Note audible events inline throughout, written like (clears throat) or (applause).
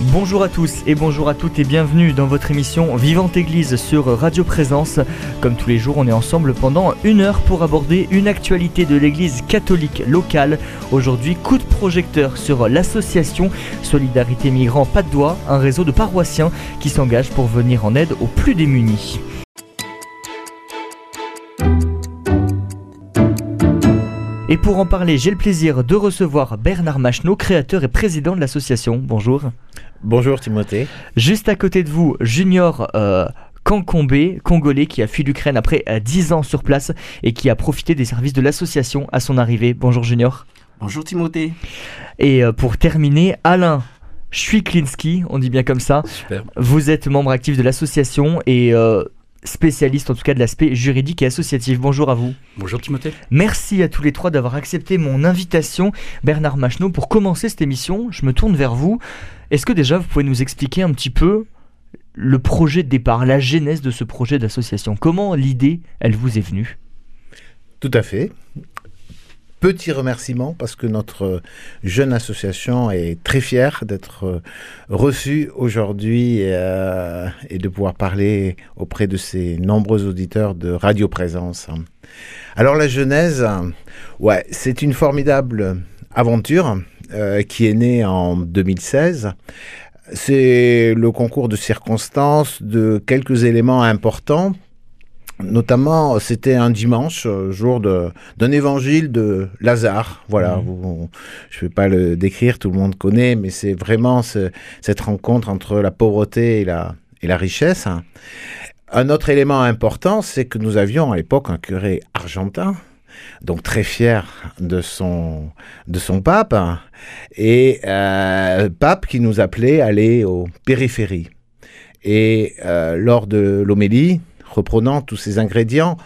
Bonjour à tous et bonjour à toutes et bienvenue dans votre émission Vivante Église sur Radio Présence. Comme tous les jours, on est ensemble pendant une heure pour aborder une actualité de l'Église catholique locale. Aujourd'hui, coup de projecteur sur l'association Solidarité Migrants Pas de Doigt, un réseau de paroissiens qui s'engage pour venir en aide aux plus démunis. Et pour en parler, j'ai le plaisir de recevoir Bernard Macheneau, créateur et président de l'association. Bonjour. Bonjour Timothée. Juste à côté de vous, Junior euh, Kankombe, congolais, qui a fui l'Ukraine après 10 euh, ans sur place et qui a profité des services de l'association à son arrivée. Bonjour Junior. Bonjour Timothée. Et euh, pour terminer, Alain Schwiklinski, on dit bien comme ça. Super. Vous êtes membre actif de l'association et euh, spécialiste en tout cas de l'aspect juridique et associatif. Bonjour à vous. Bonjour Timothée. Merci à tous les trois d'avoir accepté mon invitation. Bernard Macheneau, pour commencer cette émission, je me tourne vers vous. Est-ce que déjà vous pouvez nous expliquer un petit peu le projet de départ, la genèse de ce projet d'association? Comment l'idée, elle vous est venue? Tout à fait. Petit remerciement parce que notre jeune association est très fière d'être reçue aujourd'hui euh, et de pouvoir parler auprès de ces nombreux auditeurs de Radio Présence. Alors la genèse, ouais, c'est une formidable aventure euh, qui est née en 2016. C'est le concours de circonstances de quelques éléments importants Notamment, c'était un dimanche, euh, jour d'un évangile de Lazare. Voilà, Mhm. vous- je ne vais pas le décrire, tout le monde connaît, mais c'est vraiment ce- cette rencontre entre la pauvreté et la, et la richesse. Un autre élément important, c'est que nous avions à l'époque un curé argentin, donc très fier de son, de son pape, et euh, pape qui nous appelait à aller aux périphéries. Et euh, lors de l'homélie, reprenant tous ces ingrédients,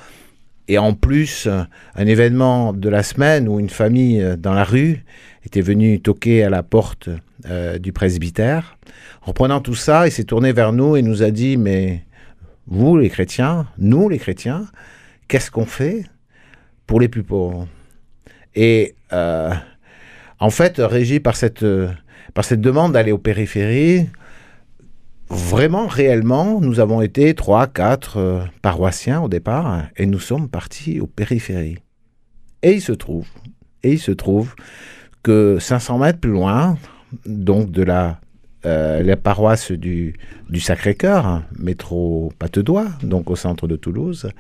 et en plus un événement de la semaine où une famille euh, dans la rue était venue toquer à la porte euh, du presbytère, reprenant tout ça, il s'est tourné vers nous et nous a dit, mais vous les chrétiens, nous les chrétiens, qu'est-ce qu'on fait pour les plus pauvres? Et euh, en fait, régi par cette, par cette demande d'aller aux périphéries, vraiment, réellement, nous avons été trois, quatre euh, paroissiens au départ et nous sommes partis aux périphéries. Et il se trouve, et il se trouve que 500 mètres plus loin, donc de la, euh, paroisse du, Sacré-Cœur, hein, métro Patte-d'Oie, donc au centre de Toulouse,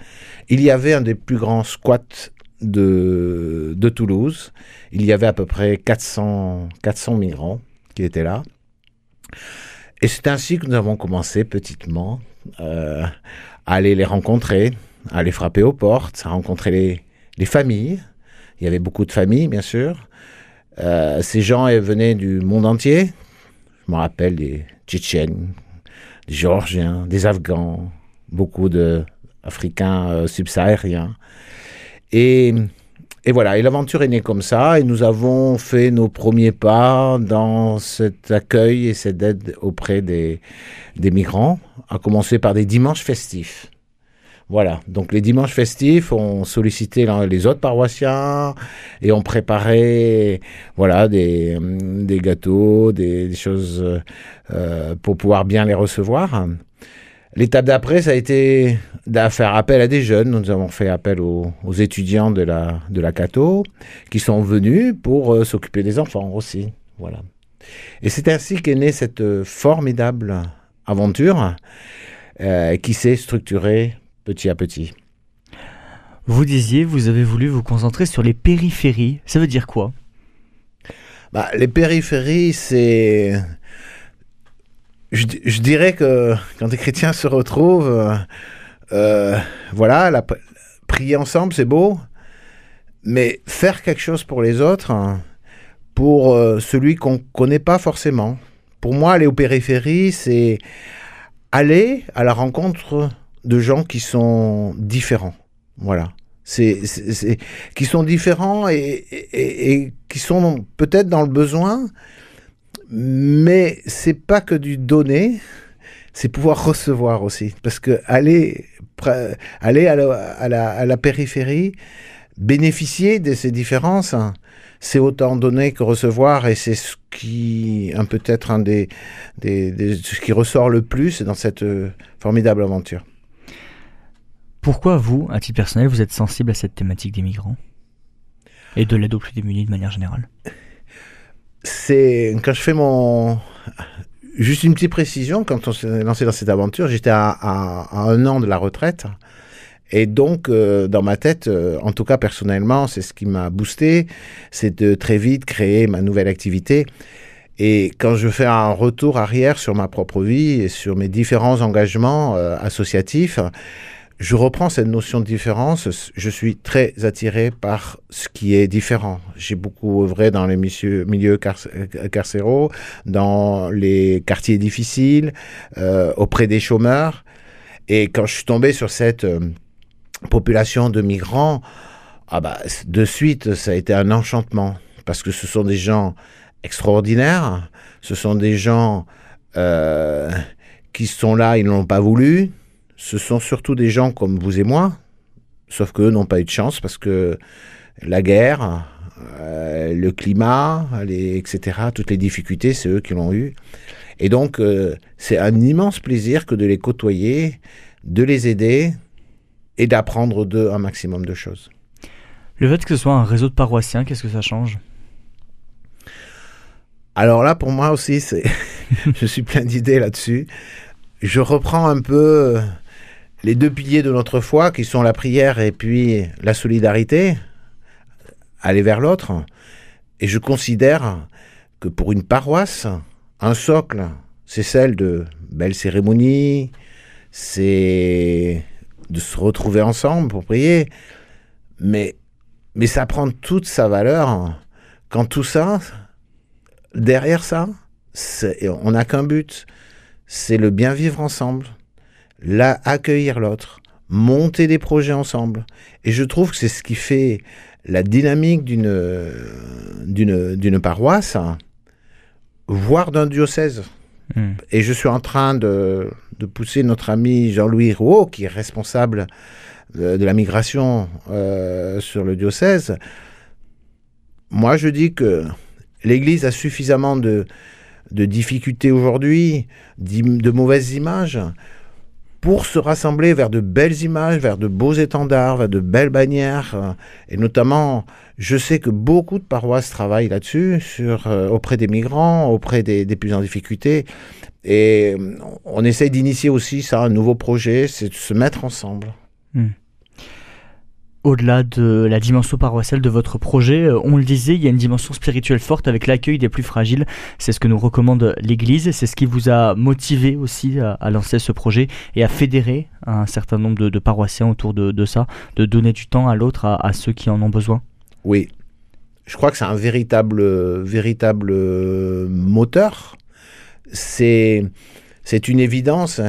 il y avait un des plus grands squats de, de Toulouse. Il y avait à peu près 400, 400 migrants qui étaient là. Et c'est ainsi que nous avons commencé petitement euh, à aller les rencontrer, à aller frapper aux portes, à rencontrer les, les familles. Il y avait beaucoup de familles, bien sûr. Euh, ces gens venaient du monde entier. Je me rappelle des Tchétchènes, des Géorgiens, des Afghans, beaucoup d'Africains euh, subsahariens. Et, et voilà, et l'aventure est née comme ça, et nous avons fait nos premiers pas dans cet accueil et cette aide auprès des, des migrants, à commencer par des dimanches festifs. Voilà, donc les dimanches festifs, on sollicitait les autres paroissiens et on préparait voilà, des, des gâteaux, des, des choses euh, pour pouvoir bien les recevoir. L'étape d'après, ça a été de faire appel à des jeunes. Nous avons fait appel aux, aux étudiants de la, de la Cato qui sont venus pour euh, s'occuper des enfants aussi. Voilà. Et c'est ainsi qu'est née cette euh, formidable aventure euh, qui s'est structurée petit à petit. Vous disiez, vous avez voulu vous concentrer sur les périphéries. Ça veut dire quoi? Bah, les périphéries, c'est. Je, di- je dirais que quand des chrétiens se retrouvent, euh, euh, voilà, prier ensemble, c'est beau, mais faire quelque chose pour les autres, hein, pour euh, celui qu'on connaît pas forcément. Pour moi, aller aux périphéries, c'est aller à la rencontre de gens qui sont différents. Voilà. Qui sont différents et qui sont peut-être dans le besoin, mais c'est pas que du donner, c'est pouvoir recevoir aussi. Parce que aller, aller à, la, périphérie, bénéficier de ces différences, hein, c'est autant donner que recevoir et c'est ce qui, un peut-être un des, des, ce qui ressort le plus dans cette euh, formidable aventure. Pourquoi vous, à titre personnel, vous êtes sensible à cette thématique des migrants? Et de l'aide aux plus démunis de manière générale? C'est quand je fais mon juste une petite précision quand on s'est lancé dans cette aventure, j'étais à, un an de la retraite. Et donc, euh, dans ma tête, euh, en tout cas personnellement, c'est ce qui m'a boosté, c'est de très vite créer ma nouvelle activité. Et quand je fais un retour arrière sur ma propre vie et sur mes différents engagements euh, associatifs, je reprends cette notion de différence. Je suis très attiré par ce qui est différent. J'ai beaucoup œuvré dans les milieux carcéraux, dans les quartiers difficiles, auprès des chômeurs. Et quand je suis tombé sur cette population de migrants, ah bah, de suite, ça a été un enchantement. Parce que ce sont des gens extraordinaires, ce sont des gens euh, qui sont là, ils n'ont pas voulu. Ce sont surtout des gens comme vous et moi, sauf qu'eux n'ont pas eu de chance parce que la guerre, euh, le climat, les, etc., toutes les difficultés, c'est eux qui l'ont eu. Et donc, euh, c'est un immense plaisir que de les côtoyer, de les aider, et d'apprendre d'eux un maximum de choses. Le fait que ce soit un réseau de paroissiens, qu'est-ce que ça change? Alors là, pour moi aussi, c'est, (laughs) je suis plein d'idées là-dessus. Je reprends un peu les deux piliers de notre foi, qui sont la prière et puis la solidarité, aller vers l'autre. Et je considère que pour une paroisse, un socle, c'est celle de belles cérémonies, c'est de se retrouver ensemble pour prier. Mais, mais ça prend toute sa valeur quand tout ça, derrière ça, on n'a qu'un but, c'est le bien vivre ensemble, là, accueillir l'autre, monter des projets ensemble. Et je trouve que c'est ce qui fait la dynamique d'une, d'une, d'une paroisse, voire d'un diocèse. Hmm. Et je suis en train de, de pousser notre ami Jean-Louis Rouault, qui est responsable de, la migration euh, sur le diocèse. Moi, je dis que l'Église a suffisamment de, de difficultés aujourd'hui, de mauvaises images, pour se rassembler vers de belles images, vers de beaux étendards, vers de belles bannières. Et notamment, je sais que beaucoup de paroisses travaillent là-dessus, euh, auprès des migrants, auprès des, plus en difficulté. Et on essaye d'initier aussi ça, un nouveau projet, c'est de se mettre ensemble. Hmm au-delà de la dimension paroissiale de votre projet, euh, on le disait, il y a une dimension spirituelle forte avec l'accueil des plus fragiles. C'est ce que nous recommande l'Église. C'est ce qui vous a motivé aussi à, lancer ce projet et à fédérer un certain nombre de, paroissiens autour de, ça, de donner du temps à l'autre, à, ceux qui en ont besoin. Oui, je crois que c'est un véritable, véritable moteur. C'est c'est une évidence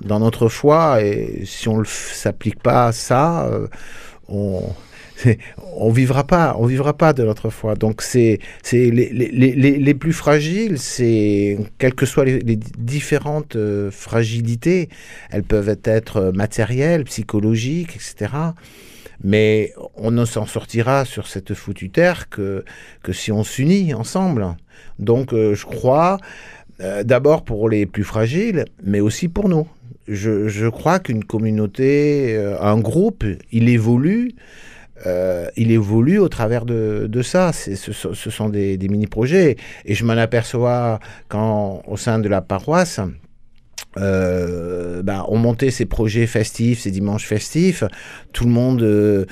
dans notre foi et si on ne s'applique pas à ça, euh, on vivra pas, on vivra pas de notre foi. Donc c'est c'est les, les, les, les, plus fragiles, c'est quelles que soient les, différentes euh, fragilités, elles peuvent être matérielles, psychologiques, etc. Mais on ne s'en sortira sur cette foutue terre que que si on s'unit ensemble. Donc euh, je crois euh, d'abord pour les plus fragiles, mais aussi pour nous je, crois qu'une communauté, euh, un groupe, il évolue. Euh, il évolue au travers de, ça. Ce, sont des, mini-projets. Et je m'en aperçois quand, au sein de la paroisse, euh, bah, on montait ces projets festifs, ces dimanches festifs. Tout le monde,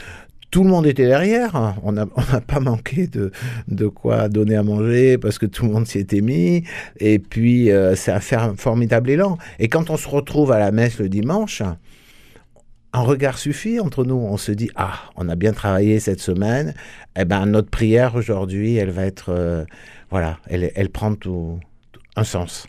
tout le monde était derrière. On n'a pas manqué de, de quoi donner à manger parce que tout le monde s'y était mis. Et puis, euh, c'est un formidable élan. Et quand on se retrouve à la messe le dimanche, un regard suffit entre nous. On se dit, ah, on a bien travaillé cette semaine. Eh ben, notre prière aujourd'hui, elle va être, euh, voilà, elle, elle prend tout un sens.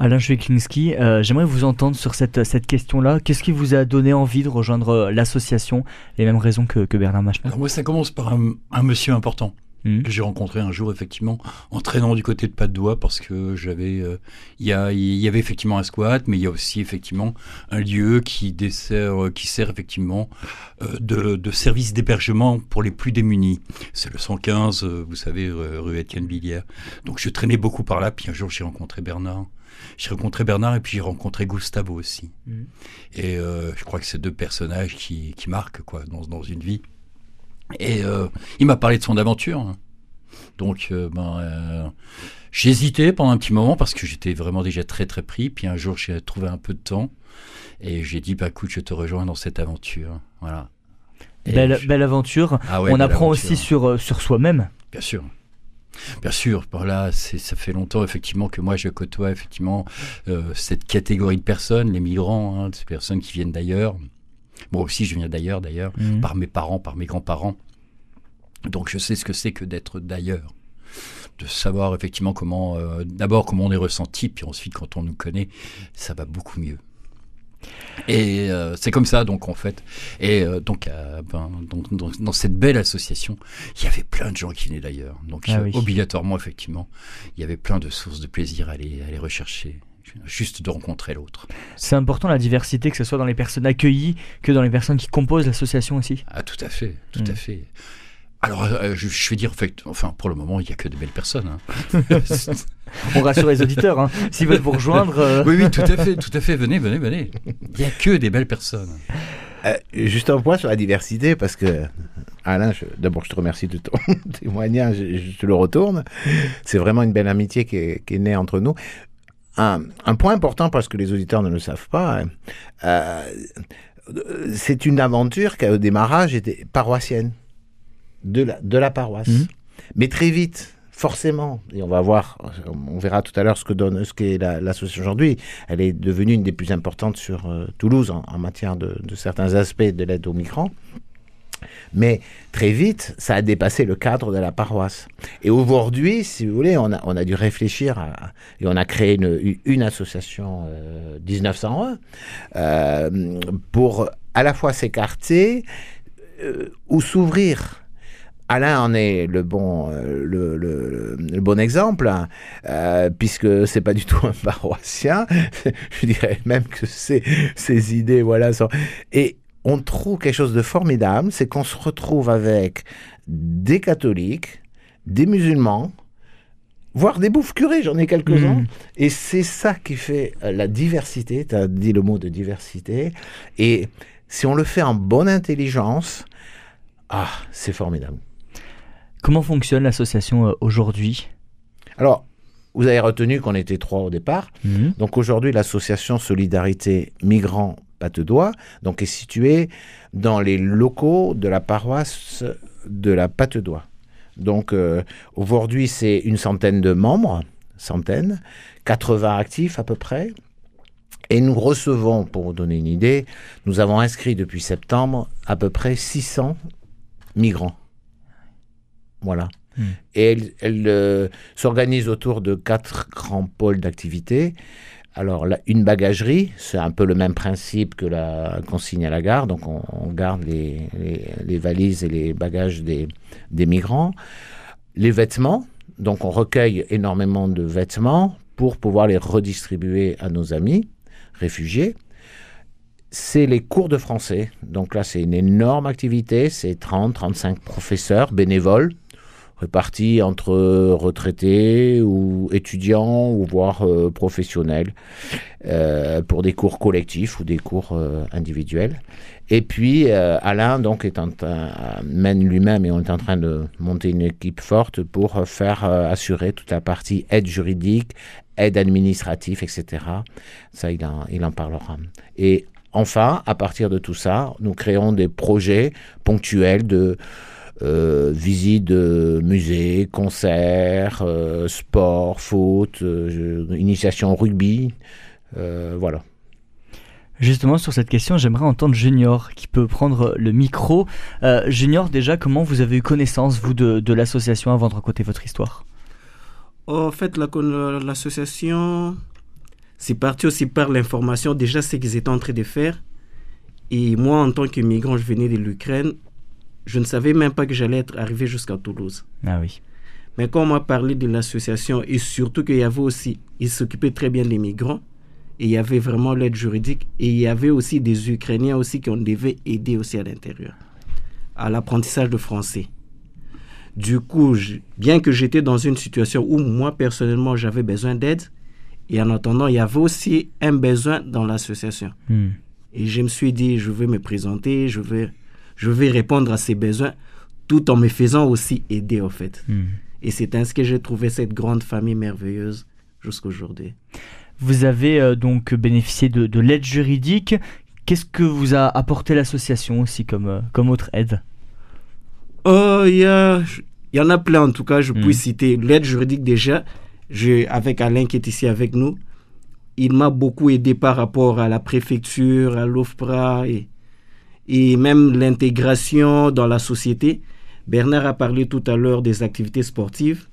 Alain Schweklinski, euh, j'aimerais vous entendre sur cette, cette question-là. Qu'est-ce qui vous a donné envie de rejoindre euh, l'association? Les mêmes raisons que, Bernard Machner Moi, ça commence par un, monsieur important. Mmh. que j'ai rencontré un jour effectivement en traînant du côté de Doigt parce que j'avais euh, il y, y, avait effectivement un squat mais il y a aussi effectivement un lieu qui dessert qui sert effectivement euh, de, de, service d'hébergement pour les plus démunis. C'est le 115 euh, vous savez rue Étienne Billière donc je traînais beaucoup par là puis un jour j'ai rencontré Bernard. J'ai rencontré Bernard et puis j'ai rencontré Gustavo aussi. Mmh. et je crois que c'est deux personnages qui, qui marquent quoi dans, dans une vie et euh, il m'a parlé de son aventure. Donc, euh, ben, euh, j'ai hésité pendant un petit moment parce que j'étais vraiment déjà très très pris. Puis un jour, j'ai trouvé un peu de temps et j'ai dit, bah écoute, je te rejoins dans cette aventure. Voilà. Belle, belle, aventure. Ah On apprend aussi sur, sur soi-même. Bien sûr. Bien sûr, voilà, ça fait longtemps effectivement que moi je côtoie effectivement cette catégorie de personnes, les migrants, hein, ces personnes qui viennent d'ailleurs, moi aussi, je viens d'ailleurs, d'ailleurs, mhm. par mes parents, par mes grands-parents. Donc je sais ce que c'est que d'être d'ailleurs. De savoir effectivement comment, euh, d'abord comment on est ressenti, puis ensuite quand on nous connaît, ça va beaucoup mieux. Et euh, c'est comme ça, donc en fait. Et euh, donc, ben, dans cette belle association, il y avait plein de gens qui venaient d'ailleurs. Donc, ah obligatoirement, effectivement, il y avait plein de sources de plaisir à aller, à aller rechercher juste de rencontrer l'autre. C'est important la diversité, que ce soit dans les personnes accueillies que dans les personnes qui composent l'association aussi. Ah tout à fait, tout à mm. fait. Alors, euh, je, je, vais dire, enfin, pour le moment, il n'y a que de belles personnes. Hein. (laughs) On rassure les auditeurs, hein. s'ils veulent vous rejoindre. Euh. Oui, oui, tout à fait, tout à fait. Venez, venez, venez. Il n'y a que des belles personnes. Euh, juste un point sur la diversité, parce que Alain, d'abord, je te remercie de ton (laughs) témoignage, je, te le retourne. C'est vraiment une belle amitié qui est, qui est née entre nous un, point important parce que les auditeurs ne le savent pas. Hein, euh, c'est une aventure qui, au démarrage, était paroissienne, de la, de la paroisse. Mhm. Mais très vite, forcément, et on va voir, on verra tout à l'heure ce que donne, ce qu'est l'association aujourd'hui. Elle est devenue une des plus importantes sur euh, Toulouse en, matière de, de, certains aspects de l'aide aux migrants. Mais très vite, ça a dépassé le cadre de la paroisse. Et aujourd'hui, si vous voulez, on a, dû réfléchir et on a créé une, association euh, 1901 euh, pour à la fois s'écarter euh, ou s'ouvrir. Alain en est le bon, euh, le, bon exemple, euh, puisque c'est pas du tout un paroissien. (laughs) Je dirais même que ses, ses idées, voilà, sont. Et on trouve quelque chose de formidable, c'est qu'on se retrouve avec des catholiques, des musulmans, voire des bouffes curés, j'en ai quelques-uns. Mm. Et c'est ça qui fait euh, la diversité, tu as dit le mot de diversité. Et si on le fait en bonne intelligence, ah, c'est formidable. Comment fonctionne l'association euh, aujourd'hui? Alors, vous avez retenu qu'on était trois au départ. Mm. Donc aujourd'hui, l'association Solidarité Migrants Patte-d'Oie, donc est situé dans les locaux de la paroisse de la Patte-d'Oie. Donc euh, aujourd'hui, c'est une centaine de membres, centaines, 80 actifs à peu près. Et nous recevons, pour vous donner une idée, nous avons inscrit depuis septembre à peu près 600 migrants. Voilà. Hmm. Et elle, euh, s'organise autour de quatre grands pôles d'activité. Alors, une bagagerie, c'est un peu le même principe que la consigne à la gare. Donc, on, garde les, valises et les bagages des, migrants. Les vêtements, donc on recueille énormément de vêtements pour pouvoir les redistribuer à nos amis réfugiés. C'est les cours de français. Donc là, c'est une énorme activité. C'est 30, 35 professeurs bénévoles répartis entre retraités ou étudiants ou voire euh, professionnels euh, pour des cours collectifs ou des cours euh, individuels. Et puis Alain donc est en mène lui-même et on est en train de monter une équipe forte pour faire assurer toute la partie aide juridique, aide administrative, etc. Ça il en, il en parlera. Et enfin, à partir de tout ça, nous créons des projets ponctuels de euh, visite de musées, concerts, euh, sport, foot, euh, initiation au rugby, voilà. Justement, sur cette question, j'aimerais entendre Junior qui peut prendre le micro. Junior, déjà, comment vous avez eu connaissance, vous, de, l'association avant de raconter votre histoire? En fait, l'association, c'est parti aussi par l'information, déjà ce qu'ils étaient en train de faire. Et moi, en tant que migrant, je venais de l'Ukraine je ne savais même pas que j'allais être arrivé jusqu'à Toulouse. Ah oui. Mais quand on m'a parlé de l'association et surtout qu'il y avait aussi, ils s'occupaient très bien des migrants et il y avait vraiment l'aide juridique et il y avait aussi des Ukrainiens aussi qu'on devait aider aussi à l'intérieur à l'apprentissage de français. Du coup, bien que j'étais dans une situation où moi personnellement j'avais besoin d'aide, et en attendant, il y avait aussi un besoin dans l'association. Hmm. Et je me suis dit, je vais me présenter, je vais, je vais répondre à ces besoins, tout en me faisant aussi aider, en fait. Hmm. Et c'est ainsi que j'ai trouvé cette grande famille merveilleuse jusqu'aujourd'hui. Vous avez euh, donc bénéficié de, de l'aide juridique. Qu'est-ce que vous a apporté l'association aussi comme, euh, comme autre aide? Oh, il y, en a plein, en tout cas, je Mm. puis citer l'aide juridique déjà. Je, avec Alain qui est ici avec nous, il m'a beaucoup aidé par rapport à la préfecture, à l'OFPRA et, et même l'intégration dans la société. Bernard a parlé tout à l'heure des activités sportives.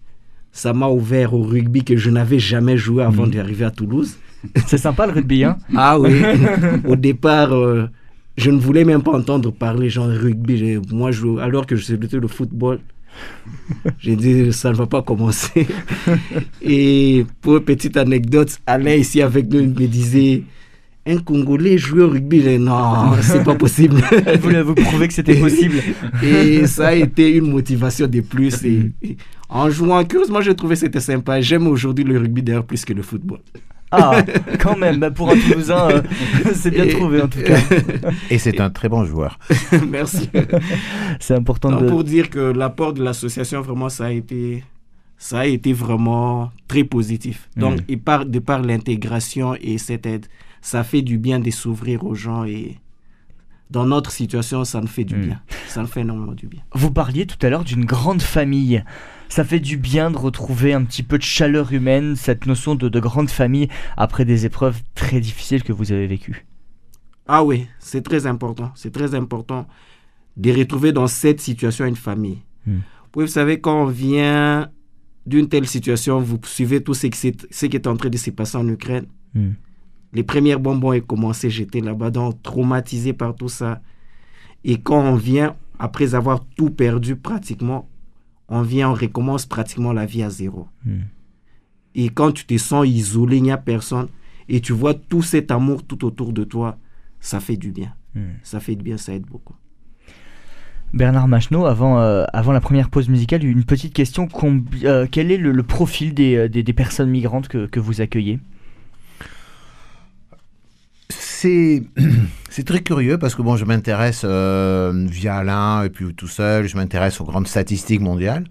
Ça m'a ouvert au rugby que je n'avais jamais joué avant Mm. d'arriver à Toulouse. (laughs) C'est sympa le rugby, hein Ah oui, (laughs) au départ, euh, je ne voulais même pas entendre parler genre rugby. Moi, je, alors que je sais le football, j'ai dit ça ne va pas commencer. (laughs) Et pour une petite anecdote, Alain ici avec nous il me disait un Congolais jouer au rugby. Non, (laughs) c'est pas possible. Elle voulait vous prouver que c'était possible. (laughs) Et ça a été une motivation de plus. Et, et en jouant, curieusement, j'ai trouvé que c'était sympa. J'aime aujourd'hui le rugby d'ailleurs plus que le football. Ah, quand même, bah, pour un Toulousain, euh, c'est bien Et- trouvé en tout cas. (laughs) Et c'est un très bon joueur. Merci. C'est important Non, de. Pour dire que l'apport de l'association, vraiment, ça a été, ça a été vraiment très positif. Donc, Mhm. et par, de par l'intégration et cette aide, ça fait du bien de s'ouvrir aux gens et dans notre situation, ça nous fait du Mhm. bien. Ça nous fait énormément du bien. Vous parliez tout à l'heure d'une grande famille. Ça fait du bien de retrouver un petit peu de chaleur humaine, cette notion de, de grande famille après des épreuves très difficiles que vous avez vécues. Ah oui, c'est très important. C'est très important de retrouver dans cette situation une famille. Hmm. Oui, vous savez, quand on vient d'une telle situation, vous suivez tout ce qui, s'est- ce qui est en train de se passer en Ukraine. Hmm. Les premières bonbons ont commencé, j'étais là-bas, donc traumatisé par tout ça. Et quand on vient, après avoir tout perdu pratiquement, on vient, on recommence pratiquement la vie à zéro. Hmm. Et quand tu te sens isolé, il n'y a personne, et tu vois tout cet amour tout autour de toi, ça fait du bien. Hmm. Ça fait du bien, ça aide beaucoup. Bernard Macheneau, avant, euh, avant la première pause musicale, une petite question. Euh, quel est le, le profil des, euh, des, des personnes migrantes que, que vous accueillez? C'est (clears throat) c'est très curieux parce que bon, je m'intéresse euh, via Alain et puis tout seul, je m'intéresse aux grandes statistiques mondiales.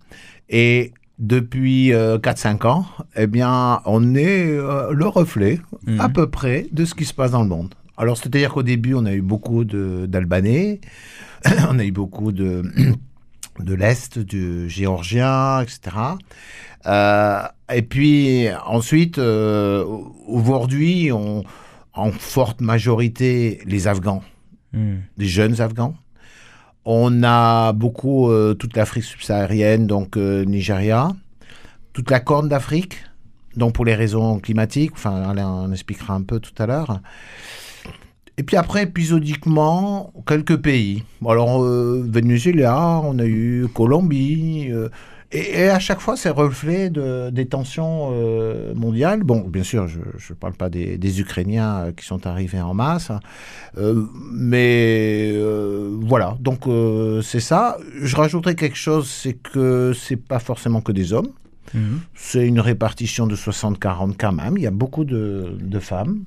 Et depuis euh, 4-5 ans, eh bien, on est euh, le reflet Mhm. à peu près de ce qui se passe dans le monde. Alors, c'est-à-dire qu'au début, on a eu beaucoup d'Albanais, (clears throat) on a eu beaucoup de, (clears throat) de l'Est, du Géorgien, etc. Euh, et puis ensuite, euh, aujourd'hui, on, en forte majorité, les Afghans, Hmm. les jeunes Afghans. On a beaucoup euh, toute l'Afrique subsaharienne, donc euh, Nigeria, toute la Corne d'Afrique, donc pour les raisons climatiques, enfin en expliquera un peu tout à l'heure. Et puis après, épisodiquement, quelques pays. Alors, euh, Venezuela, on a eu Colombie. Et, et à chaque fois, c'est reflet de, des tensions euh, mondiales. Bon, bien sûr, je ne parle pas des, des Ukrainiens euh, qui sont arrivés en masse. euh, mais euh, voilà, donc c'est ça. Je rajouterais quelque chose, c'est que c'est pas forcément que des hommes. Mhm. C'est une répartition de 60-40 quand même. Il y a beaucoup de, de femmes.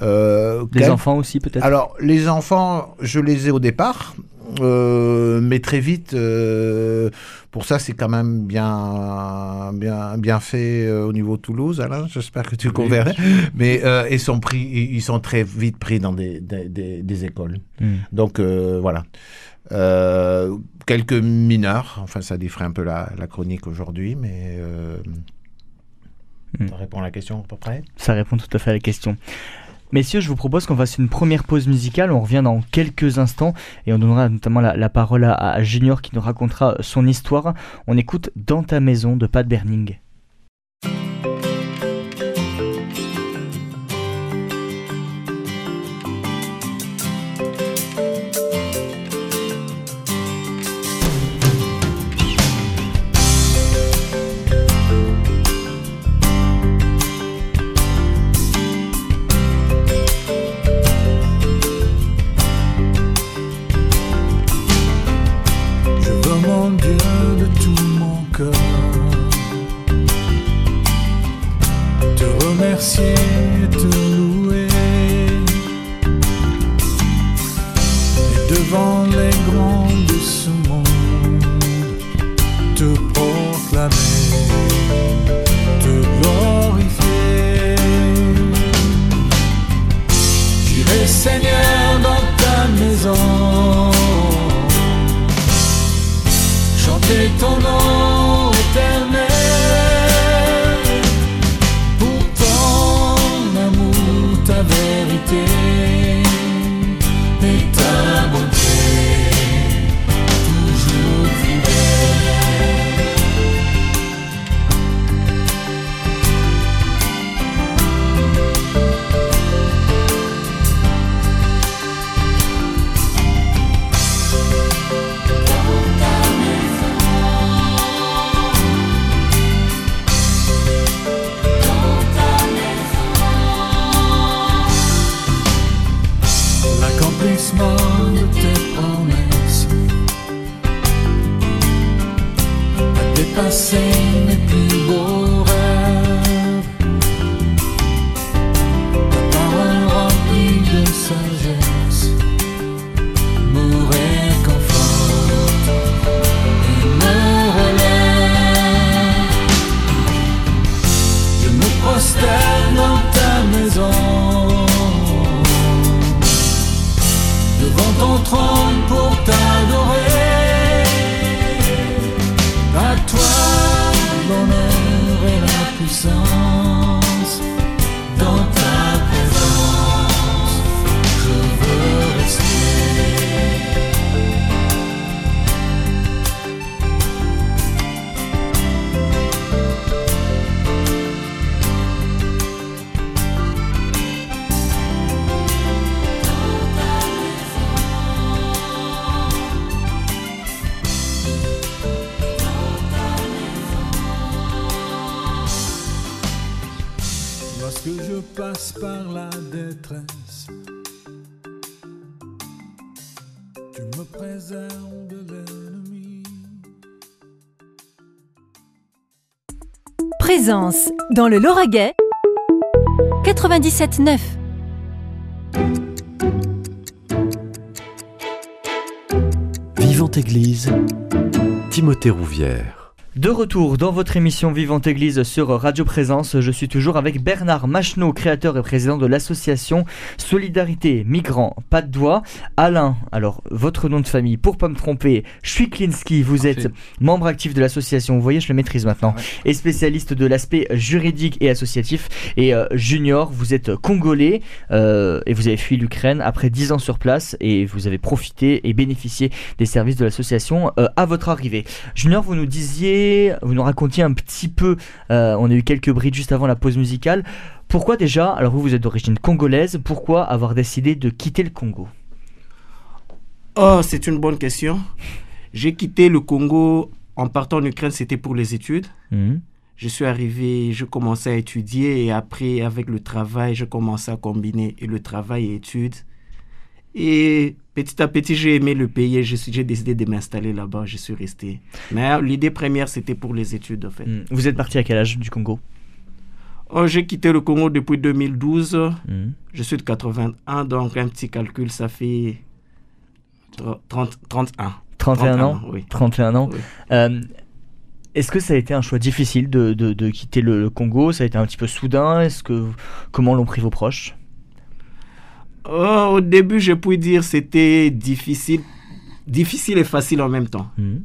Des enfants aussi peut-être? Alors, les enfants, je les ai au départ, euh, mais très vite, euh, pour ça, c'est quand même bien, bien, bien fait euh, au niveau de Toulouse, Alain. J'espère que tu converrais. Mais ils, sont pris, ils sont très vite pris dans des, des, des- des écoles. Hmm. Donc, voilà. Quelques mineurs, enfin, ça défrait un peu la, la chronique aujourd'hui, mais Hmm. ça répond à la question à peu près. Ça répond tout à fait à la question. Messieurs, je vous propose qu'on fasse une première pause musicale. On revient dans quelques instants et on donnera notamment la, parole à, à Junior qui nous racontera son histoire. On écoute Dans ta maison de Pat Berning. Détresse, tu me préserves de l'ennemi. Présence dans le Lauragais 97.9. Vivante Église, Timothée Rouvière. De retour dans votre émission Vivante Église sur Radio Présence, je suis toujours avec Bernard Macheneau, créateur et président de l'association Solidarité Migrants Pas de Doigt. Alain, alors votre nom de famille, pour pas me tromper, Chwiklinski, vous êtes membre actif de l'association, vous voyez je le maîtrise maintenant, Ouais. et spécialiste de l'aspect juridique et associatif. Et euh, Junior, vous êtes congolais euh, et vous avez fui l'Ukraine après 10 ans sur place et vous avez profité et bénéficié des services de l'association euh, à votre arrivée. Junior, vous nous disiez, vous nous racontiez un petit peu, euh, on a eu quelques brides juste avant la pause musicale. Pourquoi déjà, alors vous, vous êtes d'origine congolaise, pourquoi avoir décidé de quitter le Congo? Oh, c'est une bonne question. J'ai quitté le Congo en partant en Ukraine, c'était pour les études. Mhm. Je suis arrivé, je commençais à étudier et après, avec le travail, je commençais à combiner et le travail et études. Et petit à petit, j'ai aimé le pays et j'ai décidé de m'installer là-bas. Je suis resté. Mais l'idée première, c'était pour les études, en fait. Mhm. Vous êtes parti à quel âge du Congo? Oh, j'ai quitté le Congo depuis 2012. Mhm. Je suis de 81, donc un petit calcul, ça fait tro- 30, 31. 31 ans? oui. 31 ans? Oui. Euh, Est-ce que ça a été un choix difficile de, de- de quitter le, le Congo? Ça a été un petit peu soudain? Est-ce que comment l'ont pris vos proches? Oh, au début, je puis dire c'était difficile, difficile et facile en même temps. Mhm.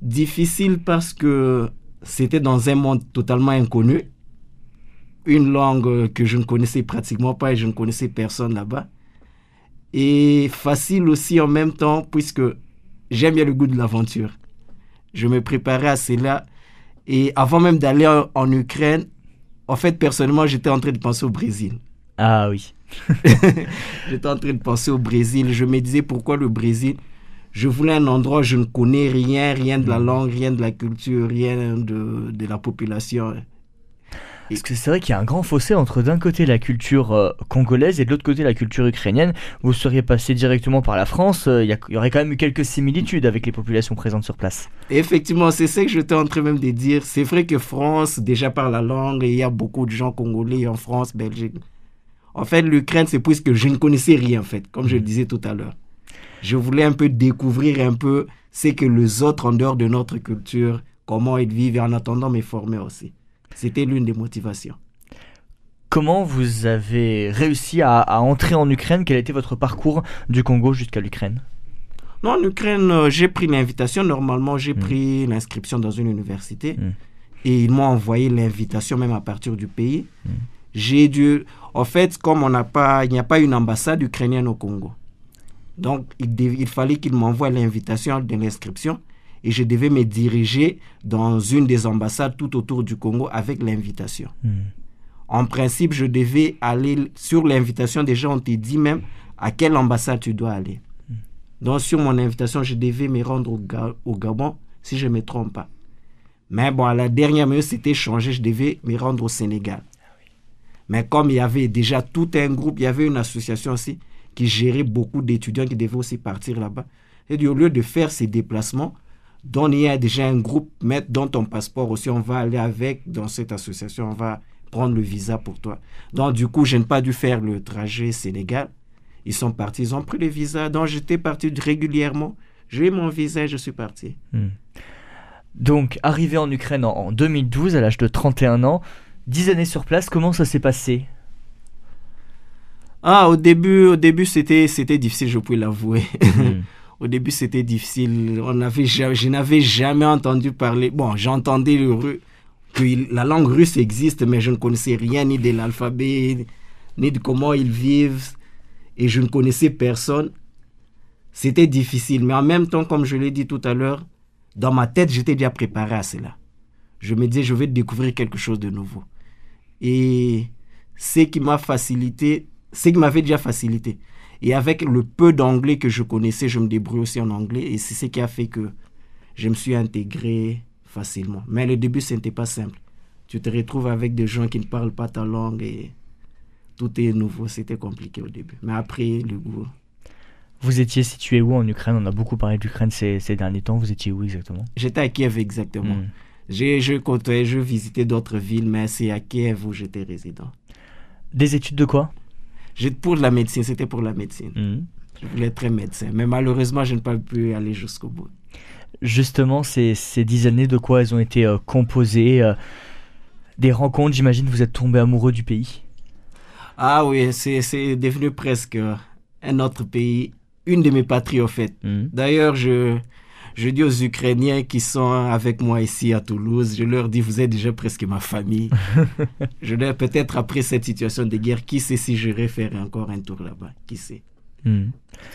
Difficile parce que c'était dans un monde totalement inconnu, une langue que je ne connaissais pratiquement pas et je ne connaissais personne là-bas. Et facile aussi en même temps puisque j'aime bien le goût de l'aventure. Je me préparais à cela et avant même d'aller en Ukraine, en fait, personnellement, j'étais en train de penser au Brésil. Ah oui. (laughs) J'étais en train de penser au Brésil. Je me disais pourquoi le Brésil Je voulais un endroit où je ne connais rien, rien de la langue, rien de la culture, rien de, de la population. Parce que c'est vrai qu'il y a un grand fossé entre d'un côté la culture euh, congolaise et de l'autre côté la culture ukrainienne. Vous seriez passé directement par la France, euh, il y, aurait quand même eu quelques similitudes avec les populations présentes sur place. Et effectivement, c'est ça que j'étais en train même de dire. C'est vrai que France, déjà par la langue, et il y a beaucoup de gens congolais en France, Belgique. En fait, l'Ukraine, c'est puisque je ne connaissais rien, en fait, comme je le disais tout à l'heure. Je voulais un peu découvrir un peu ce que les autres en dehors de notre culture, comment ils vivent, et en attendant me former aussi. C'était l'une des motivations. comment vous avez réussi à, à entrer en Ukraine? Quel a été votre parcours du Congo jusqu'à l'Ukraine? Non, en Ukraine, euh, j'ai pris l'invitation. Normalement, j'ai Mm. pris l'inscription dans une université. Mm. Et ils m'ont envoyé l'invitation même à partir du pays. Mm. J'ai dû... En fait, comme on n'a pas, il n'y a pas une ambassade ukrainienne au Congo. Donc, il, dev- il fallait qu'ils m'envoient l'invitation de l'inscription. Et je devais me diriger dans une des ambassades tout autour du Congo avec l'invitation. Hmm. En principe, je devais aller sur l'invitation. Déjà, on te dit même à quelle ambassade tu dois aller. Donc, sur mon invitation, je devais me rendre au, Ga- au Gabon, si je ne me trompe pas. Mais bon, à la dernière minute, c'était changé. Je devais me rendre au Sénégal. Mais comme il y avait déjà tout un groupe, il y avait une association aussi qui gérait beaucoup d'étudiants qui devaient aussi partir là-bas. Et au lieu de faire ces déplacements, dont il y a déjà un groupe, mettre dans ton passeport aussi, on va aller avec dans cette association, on va prendre le visa pour toi. Donc, du coup, je n'ai pas dû faire le trajet Sénégal. Ils sont partis, ils ont pris le visa. Donc, j'étais parti régulièrement. J'ai eu mon visa et je suis parti. Donc, arrivé en Ukraine en 2012, à l'âge de 31 ans, 10 années sur place, comment ça s'est passé? Ah, au début, au début c'était, c'était difficile, je peux l'avouer. Hmm. (laughs) Au début, c'était difficile. On avait, je n'avais jamais entendu parler. Bon, j'entendais le ru- que la langue russe existe, mais je ne connaissais rien ni de l'alphabet, ni de comment ils vivent. Et je ne connaissais personne. C'était difficile. Mais en même temps, comme je l'ai dit tout à l'heure, dans ma tête, j'étais déjà préparé à cela. Je me disais, je vais découvrir quelque chose de nouveau. Et ce qui m'a facilité, ce qui m'avait déjà facilité, et avec le peu d'anglais que je connaissais, je me débrouille aussi en anglais. Et c'est ce qui a fait que je me suis intégré facilement. Mais le début, ce n'était pas simple. Tu te retrouves avec des gens qui ne parlent pas ta langue et tout est nouveau. C'était compliqué au début. Mais après, le goût. Vous étiez situé où en Ukraine? On a beaucoup parlé ces, ces derniers temps. Vous étiez où exactement? J'étais à Kiev exactement. Hmm. J'ai, je côtoyais, je visitais d'autres villes, mais c'est à Kiev où j'étais résident. Des études de quoi? Pour la médecine, c'était pour la médecine. Hmm. Je voulais être médecin, mais malheureusement, je n'ai pas pu aller jusqu'au bout. Justement, ces, ces 10 années, de quoi elles ont été euh, composées euh, Des rencontres, j'imagine, vous êtes tombé amoureux du pays? Ah oui, c'est, c'est devenu presque un autre pays, une de mes patries au fait. Hmm. D'ailleurs, je, je dis aux Ukrainiens qui sont avec moi ici à Toulouse, je leur dis, vous êtes déjà presque ma famille. (laughs) je leur peut-être après cette situation de guerre, qui sait si j'irai faire encore un tour là-bas, qui sait? Hmm.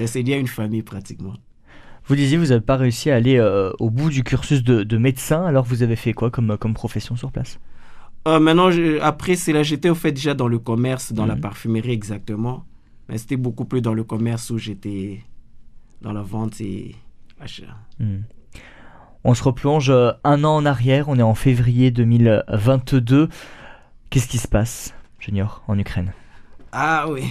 C'est déjà une famille pratiquement. Vous disiez, vous n'avez pas réussi à aller euh, au bout du cursus de, de médecin, alors vous avez fait quoi comme, comme profession sur place? Euh, maintenant, je- après, c'est là, j'étais au fait déjà dans le commerce, dans la Mhm. parfumerie exactement. Mais c'était beaucoup plus dans le commerce où j'étais dans la vente et Hmm. On se replonge euh, un an en arrière, on est en février 2022. Qu'est-ce qui se passe, Junior, en Ukraine? Ah oui,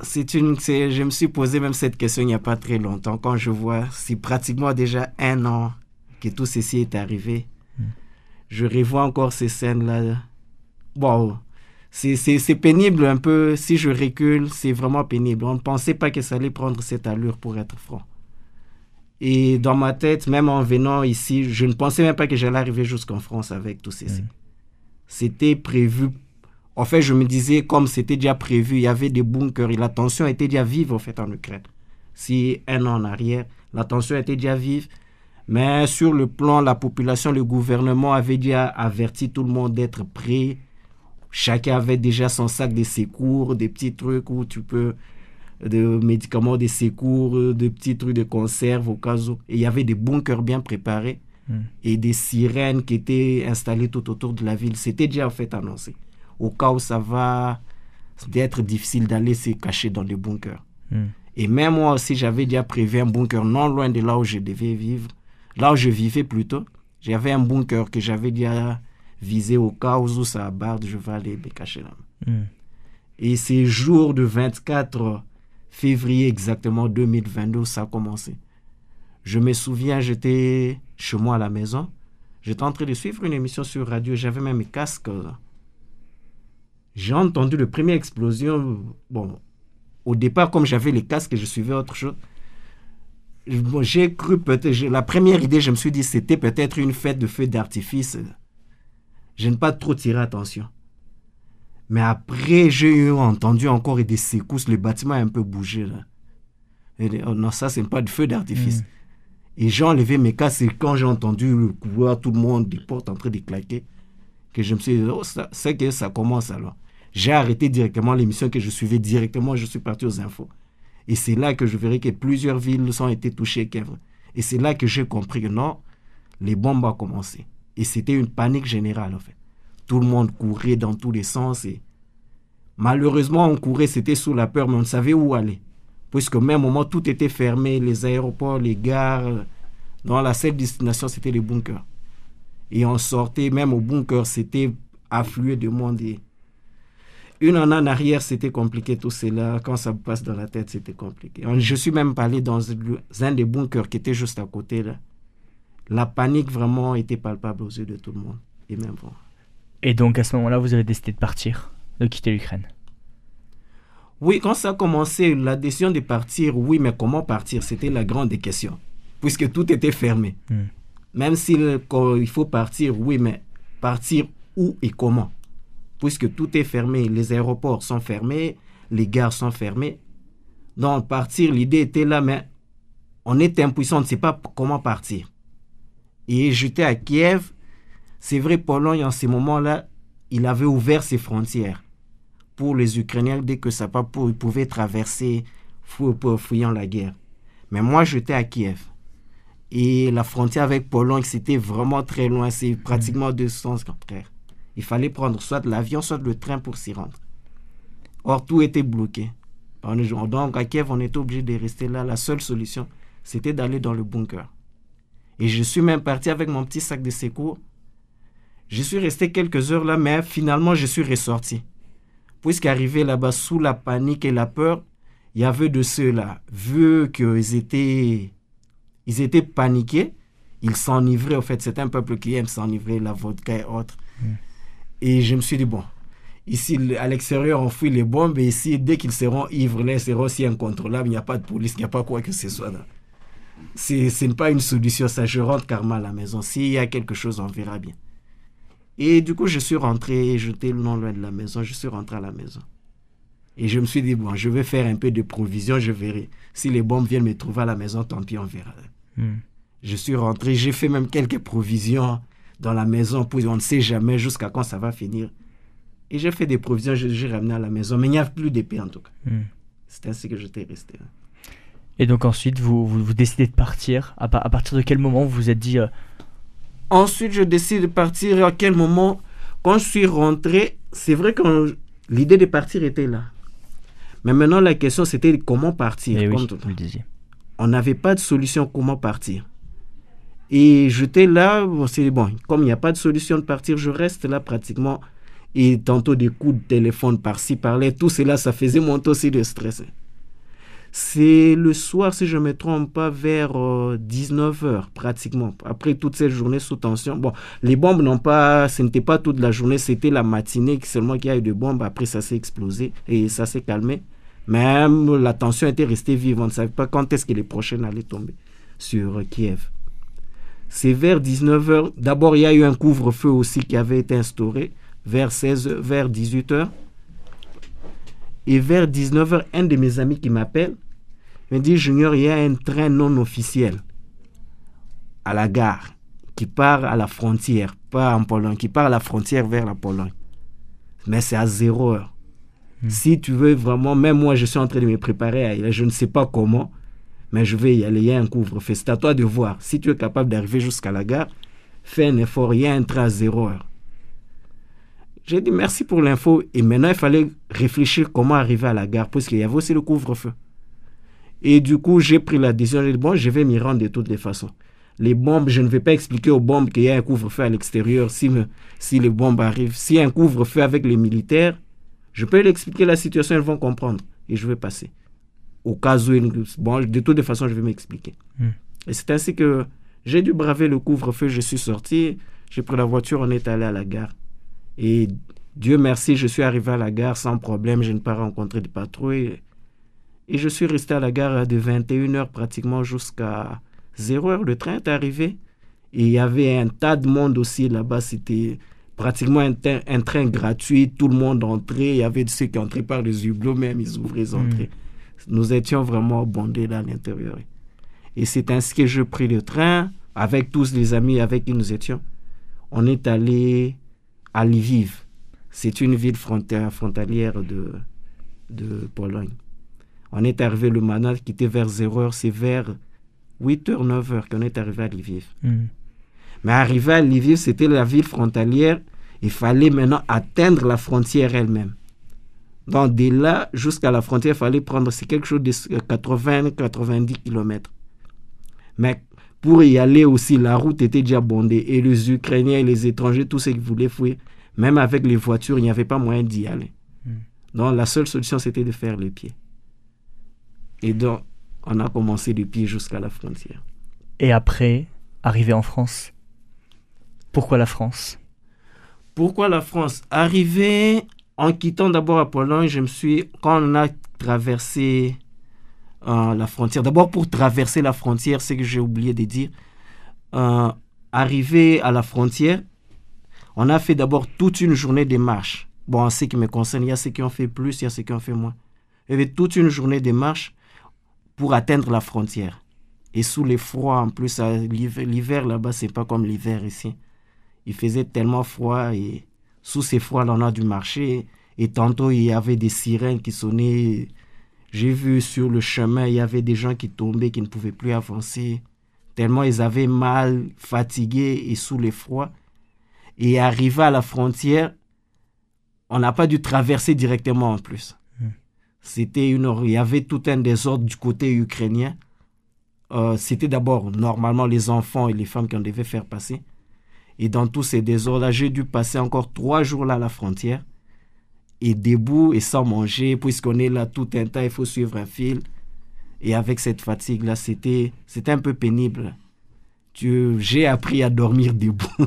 c'est une, c'est, je me suis posé même cette question il n'y a pas très longtemps quand je vois, c'est pratiquement déjà un an que tout ceci est arrivé. Je revois encore ces scènes-là. C'est, c'est pénible un peu. Si je recule, c'est vraiment pénible. On ne pensait pas que ça allait prendre cette allure pour être franc. Et dans ma tête, même en venant ici, je ne pensais même pas que j'allais arriver jusqu'en France avec tout ceci. Mhm. C'était prévu en fait, je me disais, comme c'était déjà prévu, il y avait des bunkers et la tension était déjà vive, en fait, en Ukraine. Si un an en arrière, la tension était déjà vive. Mais sur le plan, la population, le gouvernement avait déjà averti tout le monde d'être prêt. Chacun avait déjà son sac de secours, des petits trucs où tu peux, de médicaments de secours, des petits trucs de conserve au cas où. Et il y avait des bunkers bien préparés Mm. et des sirènes qui étaient installées tout autour de la ville. C'était déjà en fait annoncé au cas où ça va être difficile d'aller se cacher dans des bunkers. Hmm. Et même moi aussi, j'avais déjà prévu un bunker non loin de là où je devais vivre, là où je vivais plutôt. J'avais un bunker que j'avais déjà visé au cas où ça abarde, je vais aller me cacher là. Hmm. Et c'est jour de 24 février exactement 2022 où ça a commencé. Je me souviens, j'étais chez moi à la maison. J'étais en train de suivre une émission sur radio. J'avais même mes casques. J'ai entendu la première explosion. Bon, au départ, comme j'avais les casques, je suivais autre chose. Bon, j'ai cru peut-être. La première idée, je me suis dit, c'était peut-être une fête de feu d'artifice. Je n'ai pas trop tiré attention. Mais après, j'ai eu entendu encore des secousses. Le bâtiment a un peu bougé. Là. Et, oh non, ça, c'est pas du feu d'artifice. Mm. Et j'ai enlevé mes casques. C'est quand j'ai entendu voir tout le monde des portes en train de claquer que je me suis dit, oh, c'est que ça commence alors. J'ai arrêté directement l'émission que je suivais directement. Je suis parti aux infos. Et c'est là que je verrai que plusieurs villes ont été touchées. Et c'est là que j'ai compris que non, les bombes ont commencé. Et c'était une panique générale, en fait. Tout le monde courait dans tous les sens. Et malheureusement, on courait, c'était sous la peur, mais on ne savait où aller. Puisque même moment, tout était fermé, les aéroports, les gares. Dans la seule destination, c'était les bunkers. Et on sortait, même au bunker, c'était afflué de monde. Une année en arrière, c'était compliqué tout cela. Quand ça passe dans la tête, c'était compliqué. Je suis même allé dans un des bunkers qui était juste à côté. Là. La panique vraiment était palpable aux yeux de tout le monde. Et même bon. Et donc à ce moment-là, vous avez décidé de partir, de quitter l'Ukraine. Oui, quand ça a commencé, la décision de partir, oui, mais comment partir? C'était la grande question. Puisque tout était fermé. Hmm. Même s'il il faut partir, oui, mais partir où et comment? Puisque tout est fermé, les aéroports sont fermés, les gares sont fermées. Donc, partir, l'idée était là, mais on est impuissant, on ne sait pas comment partir. Et j'étais à Kiev. C'est vrai, Pologne, en ce moment-là, il avait ouvert ses frontières pour les Ukrainiens dès que ça pas pour ils pouvaient traverser fou- pour- fuyant la guerre. Mais moi, j'étais à Kiev. Et la frontière avec Pologne, c'était vraiment très loin. C'est pratiquement deux sens contraires. Il fallait prendre soit l'avion, soit le train pour s'y rendre. Or, tout était bloqué. Donc, à Kiev, on était obligé de rester là. La seule solution, c'était d'aller dans le bunker. Et je suis même parti avec mon petit sac de secours. Je suis resté quelques heures là, mais finalement, je suis ressorti. Puisqu'arrivé là-bas sous la panique et la peur, il y avait de ceux-là, vu qu'ils étaient, ils étaient paniqués, ils s'enivraient. En fait, c'est un peuple qui aime s'enivrer, la vodka et autres. Et je me suis dit, bon, ici, à l'extérieur, on fuit les bombes, et ici, dès qu'ils seront ivres, là, ils seront aussi incontrôlables, il n'y a pas de police, il n'y a pas quoi que ce soit ce n'est pas une solution, ça, je rentre karma à la maison. S'il y a quelque chose, on verra bien. Et du coup, je suis rentré, j'étais non loin de la maison, je suis rentré à la maison. Et je me suis dit, bon, je vais faire un peu de provision, je verrai. Si les bombes viennent me trouver à la maison, tant pis, on verra. Hmm. Je suis rentré, j'ai fait même quelques provisions dans la maison, pour on ne sait jamais jusqu'à quand ça va finir. Et j'ai fait des provisions, j'ai ramené à la maison, mais il n'y a plus d'épée en tout cas. Hmm. C'est ainsi que j'étais resté. Et donc ensuite, vous, vous, vous décidez de partir. À, pa- à partir de quel moment vous vous êtes dit euh, Ensuite, je décide de partir. À quel moment Quand je suis rentré, c'est vrai que l'idée de partir était là. Mais maintenant, la question, c'était comment partir. eh oui, comme tout- vous le disiez. on n'avait pas de solution comment partir. Et j'étais là, dit, bon, comme il n'y a pas de solution de partir, je reste là pratiquement. Et tantôt des coups de téléphone par-ci, par-là, tout cela, ça faisait monter aussi de stress. C'est le soir, si je ne me trompe pas, vers 19h pratiquement. Après toute cette journée sous tension. Bon, les bombes n'ont pas, ce n'était pas toute la journée, c'était la matinée seulement qu'il y a eu de bombes. Après, ça s'est explosé et ça s'est calmé. Même la tension était restée vive. On ne savait pas quand est-ce que les prochaines allaient tomber sur euh, Kiev. C'est vers 19h. D'abord, il y a eu un couvre-feu aussi qui avait été instauré vers 16 vers 18h. Et vers 19h, un de mes amis qui m'appelle dit Junior, il y a un train non officiel à la gare qui part à la frontière, pas en Pologne, qui part à la frontière vers la Pologne. Mais c'est à 0 heure. Si tu veux vraiment, même moi, je suis en train de me préparer à y aller. Je ne sais pas comment, mais je vais y aller. Il y a un couvre-feu. C'est à toi de voir. Si tu es capable d'arriver jusqu'à la gare, fais un effort. Il y a un train à 0 heure. J'ai dit merci pour l'info. Et maintenant, il fallait réfléchir comment arriver à la gare, puisqu'il y avait aussi le couvre-feu. Et du coup, j'ai pris la décision. J'ai dit, bon, je vais m'y rendre de toutes les façons. Les bombes, je ne vais pas expliquer aux bombes qu'il y a un couvre-feu à l'extérieur si, me- si les bombes arrivent. S'il y a un couvre-feu avec les militaires, je peux leur expliquer la situation, elles vont comprendre. Et je vais passer. Au cas où, ils- bon, de toutes les façons, je vais m'expliquer. Hmm. Et c'est ainsi que j'ai dû braver le couvre-feu. Je suis sorti, j'ai pris la voiture, on est allé à la gare. Et Dieu merci, je suis arrivé à la gare sans problème, je n'ai pas rencontré de patrouille. Et je suis resté à la gare de 21h pratiquement jusqu'à 0h. Le train est arrivé. Et il y avait un tas de monde aussi là-bas. C'était pratiquement un, train- un train gratuit, tout le monde entrait, il y avait ceux qui entraient par les hublots même, ils ouvraient les entrées. Nous étions vraiment bondés là à l'intérieur. Et c'est ainsi que je pris le train avec tous les amis avec qui nous étions. On est allé à Lviv. C'est une ville frontière- frontalière de, de Pologne. On est arrivé le matin qui était vers 0h, c'est vers 8h, 9h qu'on est arrivé à Lviv. Hmm. Mais arrivé à Lviv, c'était la ville frontalière. Il fallait maintenant atteindre la frontière elle-même. Donc, de là jusqu'à la frontière, il fallait prendre, c'est quelque chose de 80-90 km. Mais pour y aller aussi, la route était déjà bondée. Et les Ukrainiens et les étrangers, tous ceux qui voulaient fuir, même avec les voitures, il n'y avait pas moyen d'y aller. Hmm. Donc, la seule solution, c'était de faire les pieds. Et donc, on a commencé les pieds jusqu'à la frontière. Et après, arriver en France. Pourquoi la France? Pourquoi la France? Arrivé en quittant d'abord à Pologne, je me suis quand on a traversé euh, la frontière. D'abord pour traverser la frontière, c'est que j'ai oublié de dire. Euh, arrivé à la frontière, on a fait d'abord toute une journée de marche. Bon, en ce qui me concerne, il y a ceux qui ont fait plus, il y a ceux qui ont fait moins. Il y avait toute une journée de marche pour atteindre la frontière. Et sous les froids, en plus, l'hiver là-bas, c'est pas comme l'hiver ici il faisait tellement froid et sous ces froids-là, on a dû marcher. Et tantôt, il y avait des sirènes qui sonnaient. J'ai vu sur le chemin, il y avait des gens qui tombaient, qui ne pouvaient plus avancer, tellement ils avaient mal, fatigués et sous les froids. Et arrivé à la frontière, on n'a pas dû traverser directement en plus. C'était une, il y avait tout un désordre du côté ukrainien. Euh, C'était d'abord normalement les enfants et les femmes qu'on devait faire passer. Et dans tous ces désordres-là, j'ai dû passer encore trois jours là à la frontière. Et debout et sans manger, puisqu'on est là tout un temps, il faut suivre un fil. Et avec cette fatigue-là, c'était c'était un peu pénible. J'ai appris à dormir debout. (laughs)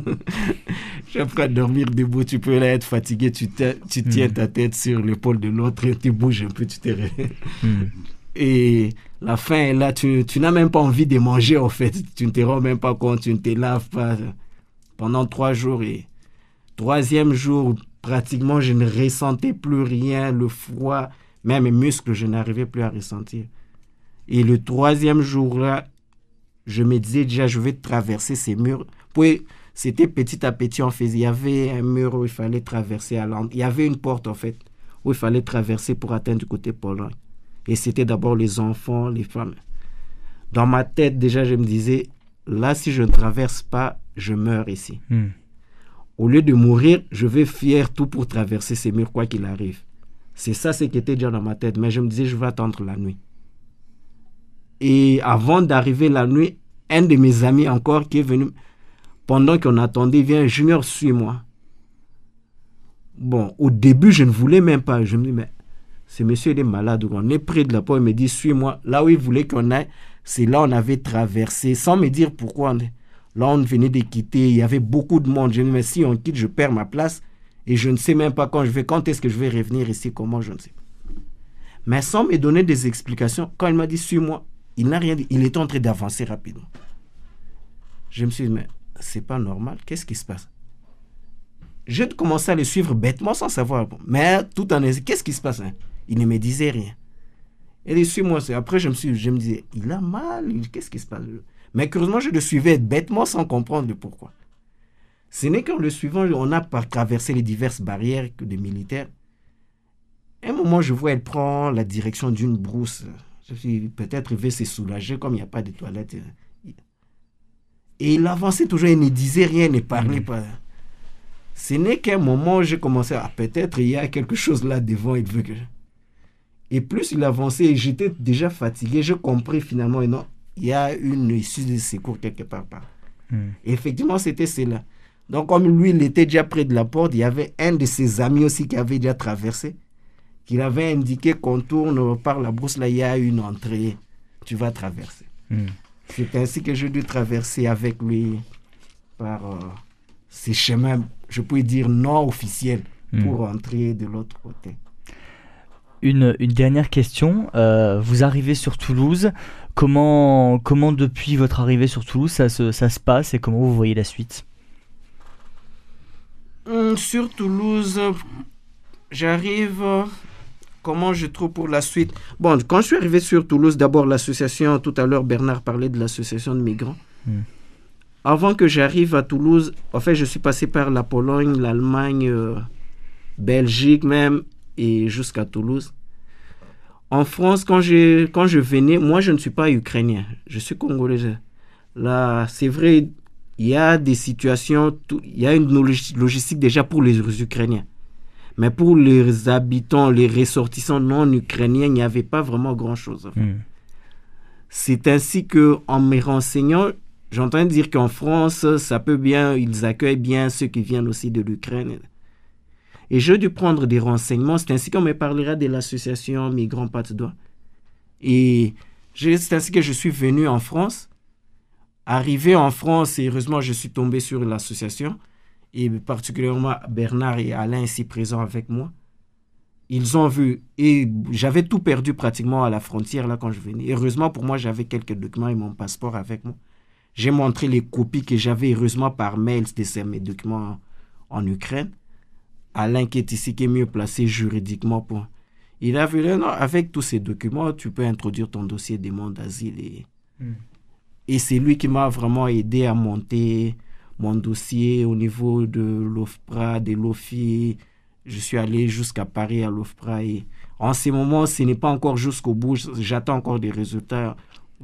j'ai appris à dormir debout. Tu peux là être fatigué, tu, tu tiens Mhm. ta tête sur l'épaule de l'autre et tu bouges un peu, tu te. Hmm. (laughs) Et la faim est là, tu, tu n'as même pas envie de manger en fait. Tu ne te rends même pas compte, tu ne te laves pas pendant trois jours. Et troisième jour, pratiquement, je ne ressentais plus rien, le froid, même mes muscles, je n'arrivais plus à ressentir. Et le troisième jour-là, je me disais déjà, je vais traverser ces murs. Puis, c'était petit à petit, on faisait. Il y avait un mur où il fallait traverser à. Il y avait une porte, en fait, où il fallait traverser pour atteindre du côté Pologne. Et c'était d'abord les enfants, les femmes. Dans ma tête, déjà, je me disais, là, si je ne traverse pas, je meurs ici. Hmm. Au lieu de mourir, je vais faire tout pour traverser ces murs, quoi qu'il arrive. C'est ça ce qui était déjà dans ma tête. Mais je me disais, je vais attendre la nuit. Et avant d'arriver la nuit, un de mes amis encore qui est venu, pendant qu'on attendait, vient, Junior, suis-moi. Bon, au début, je ne voulais même pas. Je me dis, mais ce monsieur, il est malade. On est près de la porte, il me dit, suis-moi. Là où il voulait qu'on aille, c'est là où on avait traversé, sans me dire pourquoi. Là, on venait de quitter, il y avait beaucoup de monde. Je me dis, mais si on quitte, je perds ma place. Et je ne sais même pas quand je vais, quand est-ce que je vais revenir ici, comment, je ne sais. Mais sans me donner des explications, quand il m'a dit, suis-moi, il n'a rien dit. Il était en train d'avancer rapidement. Je me suis dit, mais c'est pas normal, qu'est-ce qui se passe? J'ai commencé à le suivre bêtement sans savoir. Mais tout en qu'est-ce qui se passe hein? Il ne me disait rien. Et suis-moi. c'est- Après, je me, suis, je me disais, il a mal, qu'est-ce qui se passe? Mais curieusement, je le suivais bêtement sans comprendre le pourquoi. Ce n'est qu'en le suivant, on a traversé les diverses barrières des militaires. À un moment, je vois, elle prend la direction d'une brousse. Je suis peut-être il veut se soulager comme il n'y a pas de toilettes. Et il avançait toujours, il ne disait rien, il ne parlait pas. Ce n'est qu'à un moment où j'ai commencé à peut-être il y a quelque chose là devant, il veut que. je- Et plus il avançait, et j'étais déjà fatigué, j'ai compris finalement, et non, il y a une issue de secours quelque part. par. Et effectivement, c'était cela. Donc, comme lui, il était déjà près de la porte, il y avait un de ses amis aussi qui avait déjà traversé, qui avait indiqué qu'on tourne par la brousse, là, il y a une entrée, tu vas traverser. Hmm. C'est ainsi que j'ai dû traverser avec lui par euh, ces chemins, je peux dire, non officiels Hmm. pour entrer de l'autre côté. Une, une dernière question. Euh, vous arrivez sur Toulouse. Comment, comment depuis votre arrivée sur Toulouse ça se, ça se passe et comment vous voyez la suite? Hum, sur Toulouse, j'arrive. Comment je trouve pour la suite Bon, quand je suis arrivé sur Toulouse, d'abord l'association, tout à l'heure Bernard parlait de l'association de migrants. Hmm. Avant que j'arrive à Toulouse, en fait, je suis passé par la Pologne, l'Allemagne, euh, Belgique même, et jusqu'à Toulouse. En France, quand je, quand je venais, moi, je ne suis pas ukrainien, je suis congolais. Là, c'est vrai, il y a des situations, il y a une log- logistique déjà pour les Ukrainiens. Mais pour les habitants, les ressortissants non ukrainiens, il n'y avait pas vraiment grand-chose. Hmm. C'est ainsi que, en me renseignant, j'entends dire qu'en France, ça peut bien, ils accueillent bien ceux qui viennent aussi de l'Ukraine. Et j'ai dû prendre des renseignements. C'est ainsi qu'on me parlera de l'association Migrants Doigt. Et c'est ainsi que je suis venu en France. Arrivé en France, et heureusement, je suis tombé sur l'association. Et particulièrement Bernard et Alain ici présents avec moi. Ils ont vu. Et j'avais tout perdu pratiquement à la frontière là quand je venais. Heureusement pour moi, j'avais quelques documents et mon passeport avec moi. J'ai montré les copies que j'avais heureusement par mail de mes documents en, en Ukraine. Alain qui est ici, qui est mieux placé juridiquement pour. Il a vu, non, avec tous ces documents, tu peux introduire ton dossier de demande d'asile. Et, Hmm. et c'est lui qui m'a vraiment aidé à monter mon dossier au niveau de l'OFPRA, de l'OFI. Je suis allé jusqu'à Paris à l'OFPRA. Et en ce moment, ce n'est pas encore jusqu'au bout. J'attends encore des résultats.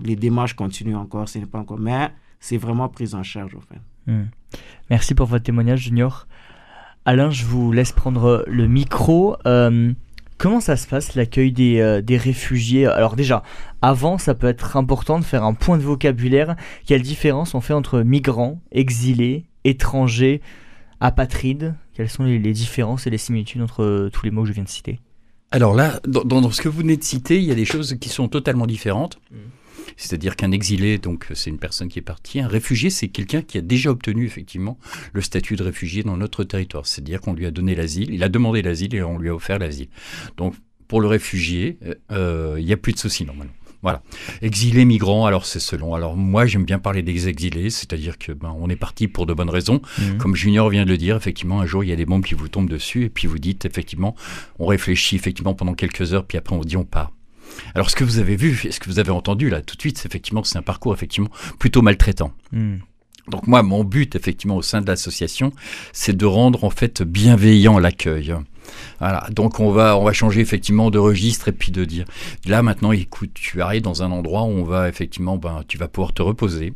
Les démarches continuent encore. Ce n'est pas encore. Mais c'est vraiment pris en charge, fait. Hmm. Merci pour votre témoignage, Junior. Alain, je vous laisse prendre le micro. Euh, comment ça se passe l'accueil des, euh, des réfugiés? Alors déjà, avant, ça peut être important de faire un point de vocabulaire. Quelle différence on fait entre migrants, exilés, étrangers, apatrides? Quelles sont les, les différences et les similitudes entre euh, tous les mots que je viens de citer? Alors là, dans, ce que vous venez de citer, il y a des choses qui sont totalement différentes. C'est-à-dire qu'un exilé, donc c'est une personne qui est partie. Un réfugié, c'est quelqu'un qui a déjà obtenu effectivement le statut de réfugié dans notre territoire. C'est-à-dire qu'on lui a donné l'asile, il a demandé l'asile et on lui a offert l'asile. Donc pour le réfugié, euh, il n'y a plus de souci normalement. Voilà. Exilé, migrant, alors c'est selon. Alors moi, j'aime bien parler des exilés, c'est-à-dire que ben, on est parti pour de bonnes raisons. Mhm. Comme Junior vient de le dire, effectivement, un jour, il y a des bombes qui vous tombent dessus, et puis vous dites, effectivement, on réfléchit effectivement pendant quelques heures, puis après on dit on part. Alors ce que vous avez vu, et ce que vous avez entendu là tout de suite, c'est effectivement, c'est un parcours effectivement plutôt maltraitant. Hmm. Donc moi, mon but effectivement au sein de l'association, c'est de rendre en fait bienveillant l'accueil. Voilà, donc on va on va changer effectivement de registre et puis de dire là maintenant écoute tu arrives dans un endroit où on va effectivement ben tu vas pouvoir te reposer,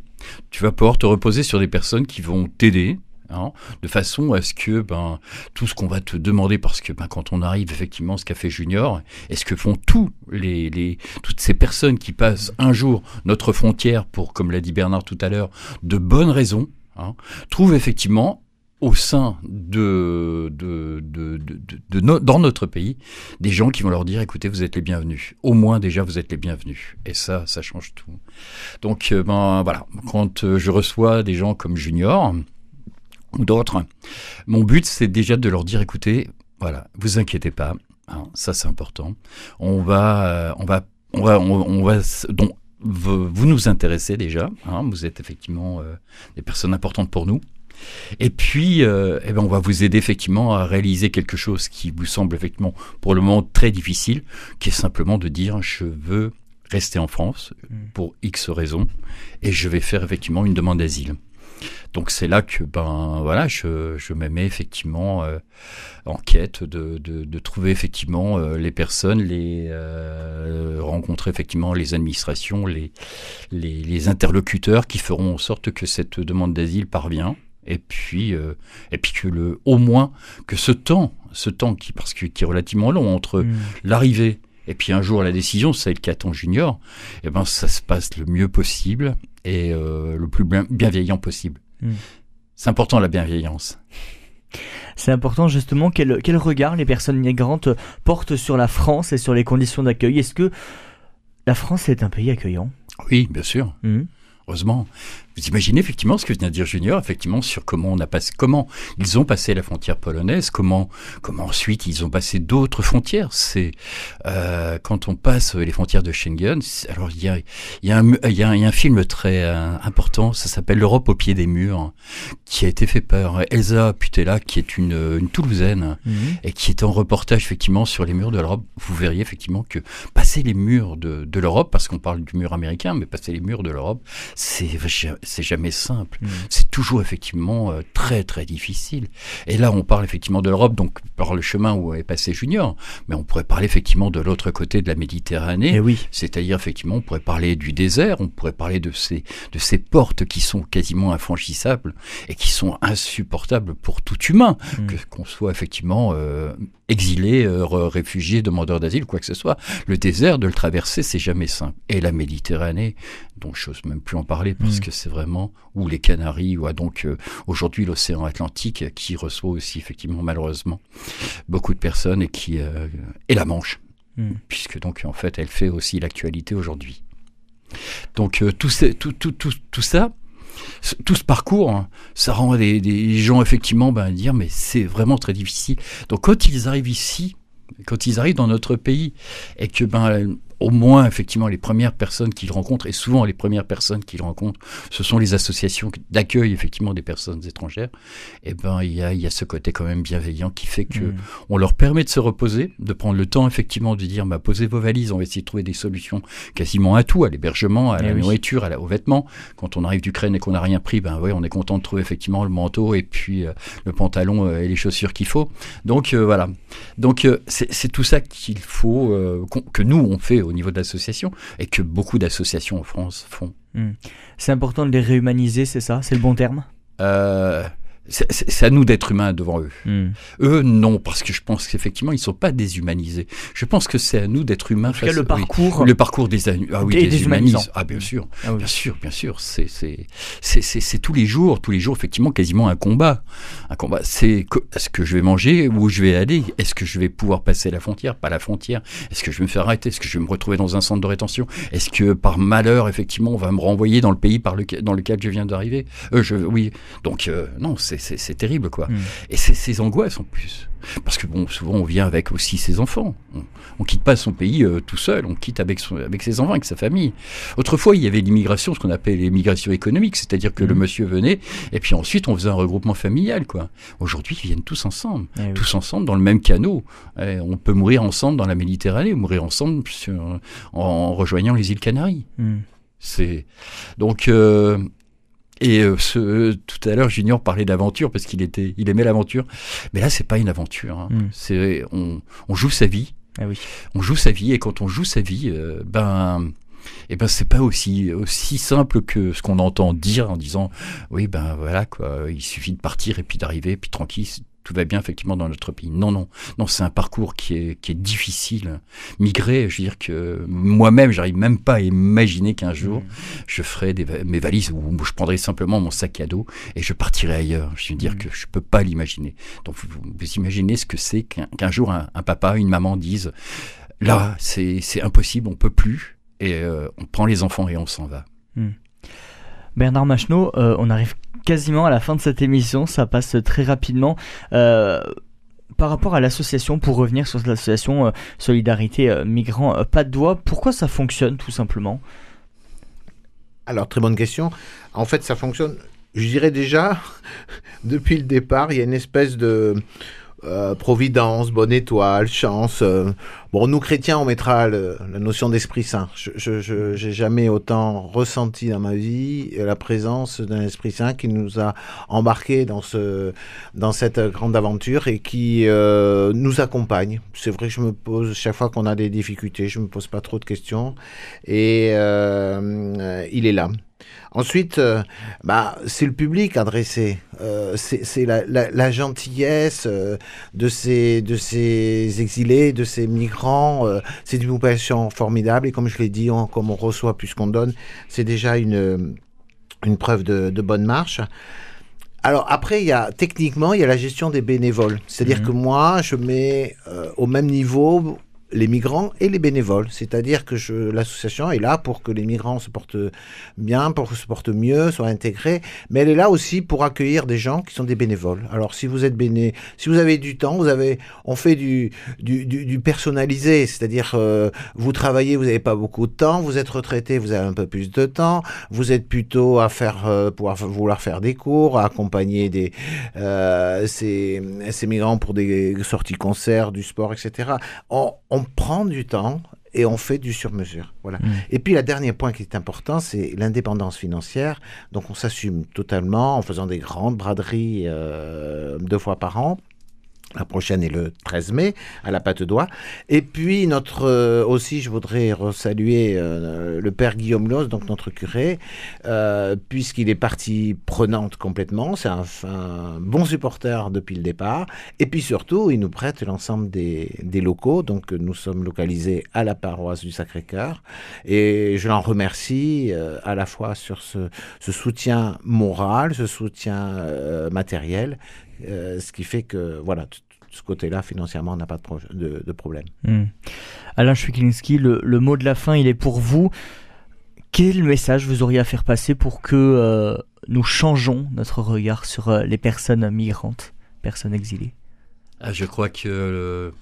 tu vas pouvoir te reposer sur des personnes qui vont t'aider. Hein, de façon à ce que ben tout ce qu'on va te demander parce que ben, quand on arrive effectivement ce qu'a fait Junior et ce que font tous les, les toutes ces personnes qui passent un jour notre frontière pour comme l'a dit Bernard tout à l'heure de bonnes raisons hein, trouvent effectivement au sein de, de, de, de, dans notre pays des gens qui vont leur dire écoutez vous êtes les bienvenus. Au moins déjà vous êtes les bienvenus. Et ça ça change tout. Donc euh, ben voilà. Quand euh, je reçois des gens comme Junior d'autres mon but c'est déjà de leur dire écoutez voilà vous inquiétez pas hein, ça c'est important on va euh, on va on va on, on va donc vous, vous nous intéressez déjà hein, vous êtes effectivement euh, des personnes importantes pour nous et puis, euh, eh ben, on va vous aider effectivement à réaliser quelque chose qui vous semble effectivement pour le moment très difficile, qui est simplement de dire je veux rester en France Mm. pour X raisons et je vais faire effectivement une demande d'asile. Donc c'est là que ben voilà, je, je me mets effectivement euh, en quête de, de, de trouver effectivement euh, les personnes, les euh, rencontrer effectivement les administrations, les, les, les interlocuteurs qui feront en sorte que cette demande d'asile parvient et puis euh, et puis que le au moins que ce temps ce temps qui parce que qui est relativement long entre Hmm. l'arrivée et puis un jour la décision celle qu'attend Junior et ben ça se passe le mieux possible et euh, le plus bien- bienveillant possible Mm. c'est important la bienveillance C'est important justement quel, quel regard les personnes migrantes portent sur la France et sur les conditions d'accueil? Est-ce que la France est un pays accueillant? Oui bien sûr Hmm. heureusement vous imaginez effectivement ce que vient de dire Junior, effectivement, sur comment on a passé, comment ils ont passé la frontière polonaise, comment, comment ensuite ils ont passé d'autres frontières. C'est euh, quand on passe les frontières de Schengen. Alors il y a, il y a, un, il y a, un, il y a un film très euh, important, ça s'appelle L'Europe au pied des murs, qui a été fait par Elsa Putella, qui est une, une Toulousaine Mhm. et qui est en reportage effectivement sur les murs de l'Europe. Vous verriez effectivement que passer les murs de, de l'Europe, parce qu'on parle du mur américain, mais passer les murs de l'Europe, c'est c'est jamais simple. Mhm. C'est toujours effectivement euh, très très difficile. Et là, on parle effectivement de l'Europe, donc par le chemin où est passé Junior, mais on pourrait parler effectivement de l'autre côté de la Méditerranée. Et oui. C'est-à-dire, effectivement, on pourrait parler du désert, on pourrait parler de ces, de ces portes qui sont quasiment infranchissables et qui sont insupportables pour tout humain, Mm. que qu'on soit effectivement euh, exilé, euh, réfugié, demandeur d'asile, quoi que ce soit. Le désert, de le traverser, c'est jamais simple. Et la Méditerranée, dont je n'ose même plus en parler parce Mm. que c'est vraiment, ou les Canaries, ou ah, donc euh, aujourd'hui l'océan Atlantique, qui reçoit aussi, effectivement, malheureusement, beaucoup de personnes et qui, euh, et la Manche Mm. puisque donc en fait elle fait aussi l'actualité aujourd'hui. Donc euh, tout, tout, tout, tout, tout ça, tout ce parcours, hein, ça rend des, des gens effectivement ben, dire mais c'est vraiment très difficile. Donc quand ils arrivent ici, quand ils arrivent dans notre pays et que ben au moins effectivement les premières personnes qu'ils rencontrent et souvent les premières personnes qu'ils rencontrent ce sont les associations d'accueil effectivement des personnes étrangères et ben il y a, il y a ce côté quand même bienveillant qui fait que Mm. on leur permet de se reposer, de prendre le temps effectivement de dire bah, posez vos valises, on va essayer de trouver des solutions quasiment à tout, à l'hébergement, à Eh la oui. nourriture, à la- aux vêtements. Quand on arrive d'Ukraine et qu'on n'a rien pris, ben ouais, on est content de trouver effectivement le manteau et puis euh, le pantalon euh, et les chaussures qu'il faut. Donc euh, voilà. Donc c'est tout ça qu'il faut que nous on fait au niveau de l'association et que beaucoup d'associations en France font. C'est important de les réhumaniser, c'est ça? C'est le bon terme? Euh, c'est- à nous d'être humains devant eux. Mm. Eux, non, parce que je pense qu'effectivement, ils sont pas déshumanisés. Je pense que c'est à nous d'être humains. En tout cas, face- le oui. parcours. Le parcours des, ah oui, Des- des déshumanisant. humanistes. Ah, bien sûr. Ah oui. Bien sûr, bien sûr. C'est, tous les jours, tous les jours, effectivement, quasiment un combat. Un combat. C'est est-ce que je vais manger, où je vais aller? Est-ce que je vais pouvoir passer la frontière, pas la frontière Est-ce que je vais me faire arrêter? Est-ce que je vais me retrouver dans un centre de rétention? Est-ce que par malheur, effectivement, on va me renvoyer dans le pays par lequel, dans lequel je viens d'arriver? Euh, je, Oui. Donc, euh, non, c'est, c'est, terrible, quoi. Mm. Et c'est ces angoisses en plus. Parce que bon, souvent on vient avec aussi ses enfants. On, on quitte pas son pays euh, tout seul, on quitte avec, son- avec ses enfants, avec sa famille. Autrefois, il y avait l'immigration, ce qu'on appelait l'immigration économique, c'est-à-dire que le Mhm. monsieur venait et puis ensuite on faisait un regroupement familial, quoi. Aujourd'hui, ils viennent tous ensemble, Eh oui. tous ensemble dans le même canot. Eh, on peut mourir ensemble dans la Méditerranée, ou mourir ensemble sur- en, en rejoignant les îles Canaries. Mm. C'est donc euh, et euh, ce, tout à l'heure Junior parlait d'aventure parce qu'il était il aimait l'aventure, mais là c'est pas une aventure. hein. Mm. C'est on, on joue sa vie, Ah oui. on joue sa vie et quand on joue sa vie, euh, ben et ben c'est pas aussi aussi simple que ce qu'on entend dire en disant oui ben voilà quoi il suffit de partir et puis d'arriver puis tranquille tout va bien effectivement dans notre pays. Non non. Non c'est un parcours qui est qui est difficile. Migrer je veux dire que moi-même j'arrive même pas à imaginer qu'un jour je ferai des mes valises ou je prendrai simplement mon sac à dos et je partirai ailleurs. Je veux dire Mhm. que je peux pas l'imaginer. Donc vous, vous imaginez ce que c'est qu'un qu'un jour un, un papa une maman disent là c'est c'est impossible on peut plus et euh, on prend les enfants et on s'en va. Bernard Macheneau, euh, on arrive quasiment à la fin de cette émission, ça passe très rapidement. Euh, par rapport à l'association, pour revenir sur l'association euh, Solidarité euh, Migrants euh, Pas de Doigt, pourquoi ça fonctionne tout simplement? Alors, très bonne question. En fait, ça fonctionne, je dirais déjà, (laughs) depuis le départ, il y a une espèce de euh, providence, bonne étoile, chance. euh. Bon, nous chrétiens, on mettra le- la notion d'Esprit Saint. Je j'ai jamais autant ressenti dans ma vie la présence d'un Esprit Saint qui nous a embarqués dans, ce, dans cette grande aventure et qui euh, nous accompagne. C'est vrai que je me pose, chaque fois qu'on a des difficultés, je me pose pas trop de questions. Et euh, il est là. Ensuite, euh, bah, c'est le public adressé. Euh, c'est la, la- la gentillesse euh, de, ces, de ces exilés, de ces migrants. c'est une population formidable. Et comme je l'ai dit, on- comme on reçoit plus qu'on donne, c'est déjà une, une preuve de, de bonne marche. Alors après, il y a techniquement, il y a la gestion des bénévoles. C'est-à-dire Mhm. que moi, je mets euh, au même niveau les migrants et les bénévoles. C'est-à-dire que l'association est là pour que les migrants se portent bien, pour se portent mieux, soient intégrés, mais elle est là aussi pour accueillir des gens qui sont des bénévoles. Alors si vous êtes béné, si vous avez du temps, vous avez, on fait du, personnalisé, c'est-à-dire euh, vous travaillez, vous n'avez pas beaucoup de temps, vous êtes retraité, vous avez un peu plus de temps, vous êtes plutôt à faire, euh, pouvoir vouloir faire des cours, à accompagner des, euh, ces, ces migrants pour des sorties concerts, du sport, etc. On prend du temps et on fait du sur-mesure. Voilà. Mm. Et puis, le dernier point qui est important, c'est l'indépendance financière. Donc, on s'assume totalement en faisant des grandes braderies euh, deux fois par an. La prochaine est le 13 mai à la Pâte d'Oie. Et puis notre euh, aussi, je voudrais saluer euh, le père Guillaume Loz, donc notre curé, euh, puisqu'il est partie prenante complètement. C'est un, bon supporter depuis le départ. Et puis surtout, il nous prête l'ensemble des, locaux. Donc nous sommes localisés à la paroisse du Sacré-Cœur. Et je l'en remercie à la fois sur ce, ce soutien moral, ce soutien matériel euh, ce qui fait que, voilà, ce côté-là, financièrement, on n'a pas de, de, problème. Hmm. Alain Schwiklinski, le, le, mot de la fin, il est pour vous. Quel message vous auriez à faire passer pour que euh, nous changeons notre regard sur euh, les personnes migrantes, personnes exilées? Ah, Je crois que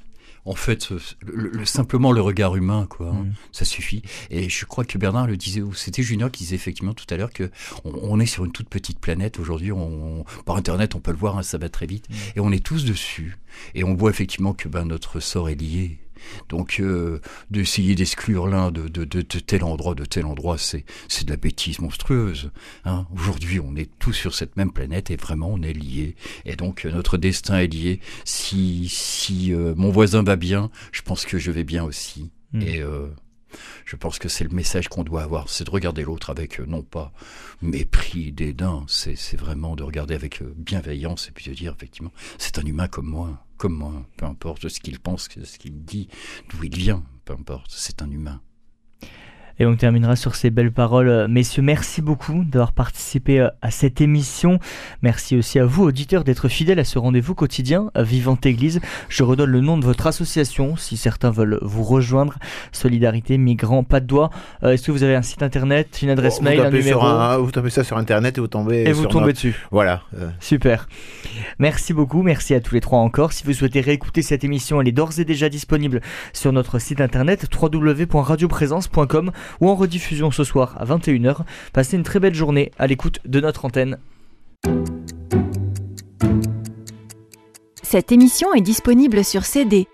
en fait, le, simplement le regard humain, quoi, hein, mm. ça suffit. Et je crois que Bernard le disait, ou c'était Junior qui disait effectivement tout à l'heure que on, est sur une toute petite planète aujourd'hui. On, par Internet, on peut le voir, hein, ça va très vite, mm. et on est tous dessus. Et on voit effectivement que ben notre sort est lié donc euh, d'essayer d'exclure l'un de, de, de, tel endroit, de tel endroit, c'est de la bêtise monstrueuse. Hein. Aujourd'hui, on est tous sur cette même planète et vraiment on est liés. Et donc euh, notre destin est lié. Si, si euh, mon voisin va bien, je pense que je vais bien aussi. Hmm. Et je pense que c'est le message qu'on doit avoir, c'est de regarder l'autre avec non pas mépris, dédain, c'est vraiment de regarder avec bienveillance et puis de dire effectivement, c'est un humain comme moi comme moi, peu importe ce qu'il pense, ce qu'il dit, d'où il vient, peu importe, c'est un humain. Et on terminera sur ces belles paroles. Euh, messieurs, merci beaucoup d'avoir participé euh, à cette émission. Merci aussi à vous, auditeurs, d'être fidèles à ce rendez-vous quotidien Vivante Église. Je redonne le nom de votre association si certains veulent vous rejoindre. Solidarité Migrants Pas de Doigt. Euh, est-ce que vous avez un site internet, une adresse mail, un numéro Vous tapez ça sur internet et vous tombez, et vous tombez dessus. Voilà. Super. Merci beaucoup. Merci à tous les trois encore. Si vous souhaitez réécouter cette émission, elle est d'ores et déjà disponible sur notre site internet www.radioprésence.com ou en rediffusion ce soir à 21h. Passez une très belle journée à l'écoute de notre antenne. Cette émission est disponible sur CD.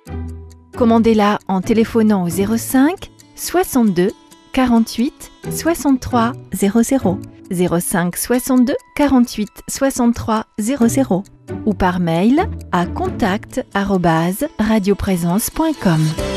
Commandez-la en téléphonant au 05 62 48 63 00 05 62 48 63 00 ou par mail à contact@radioprésence.com.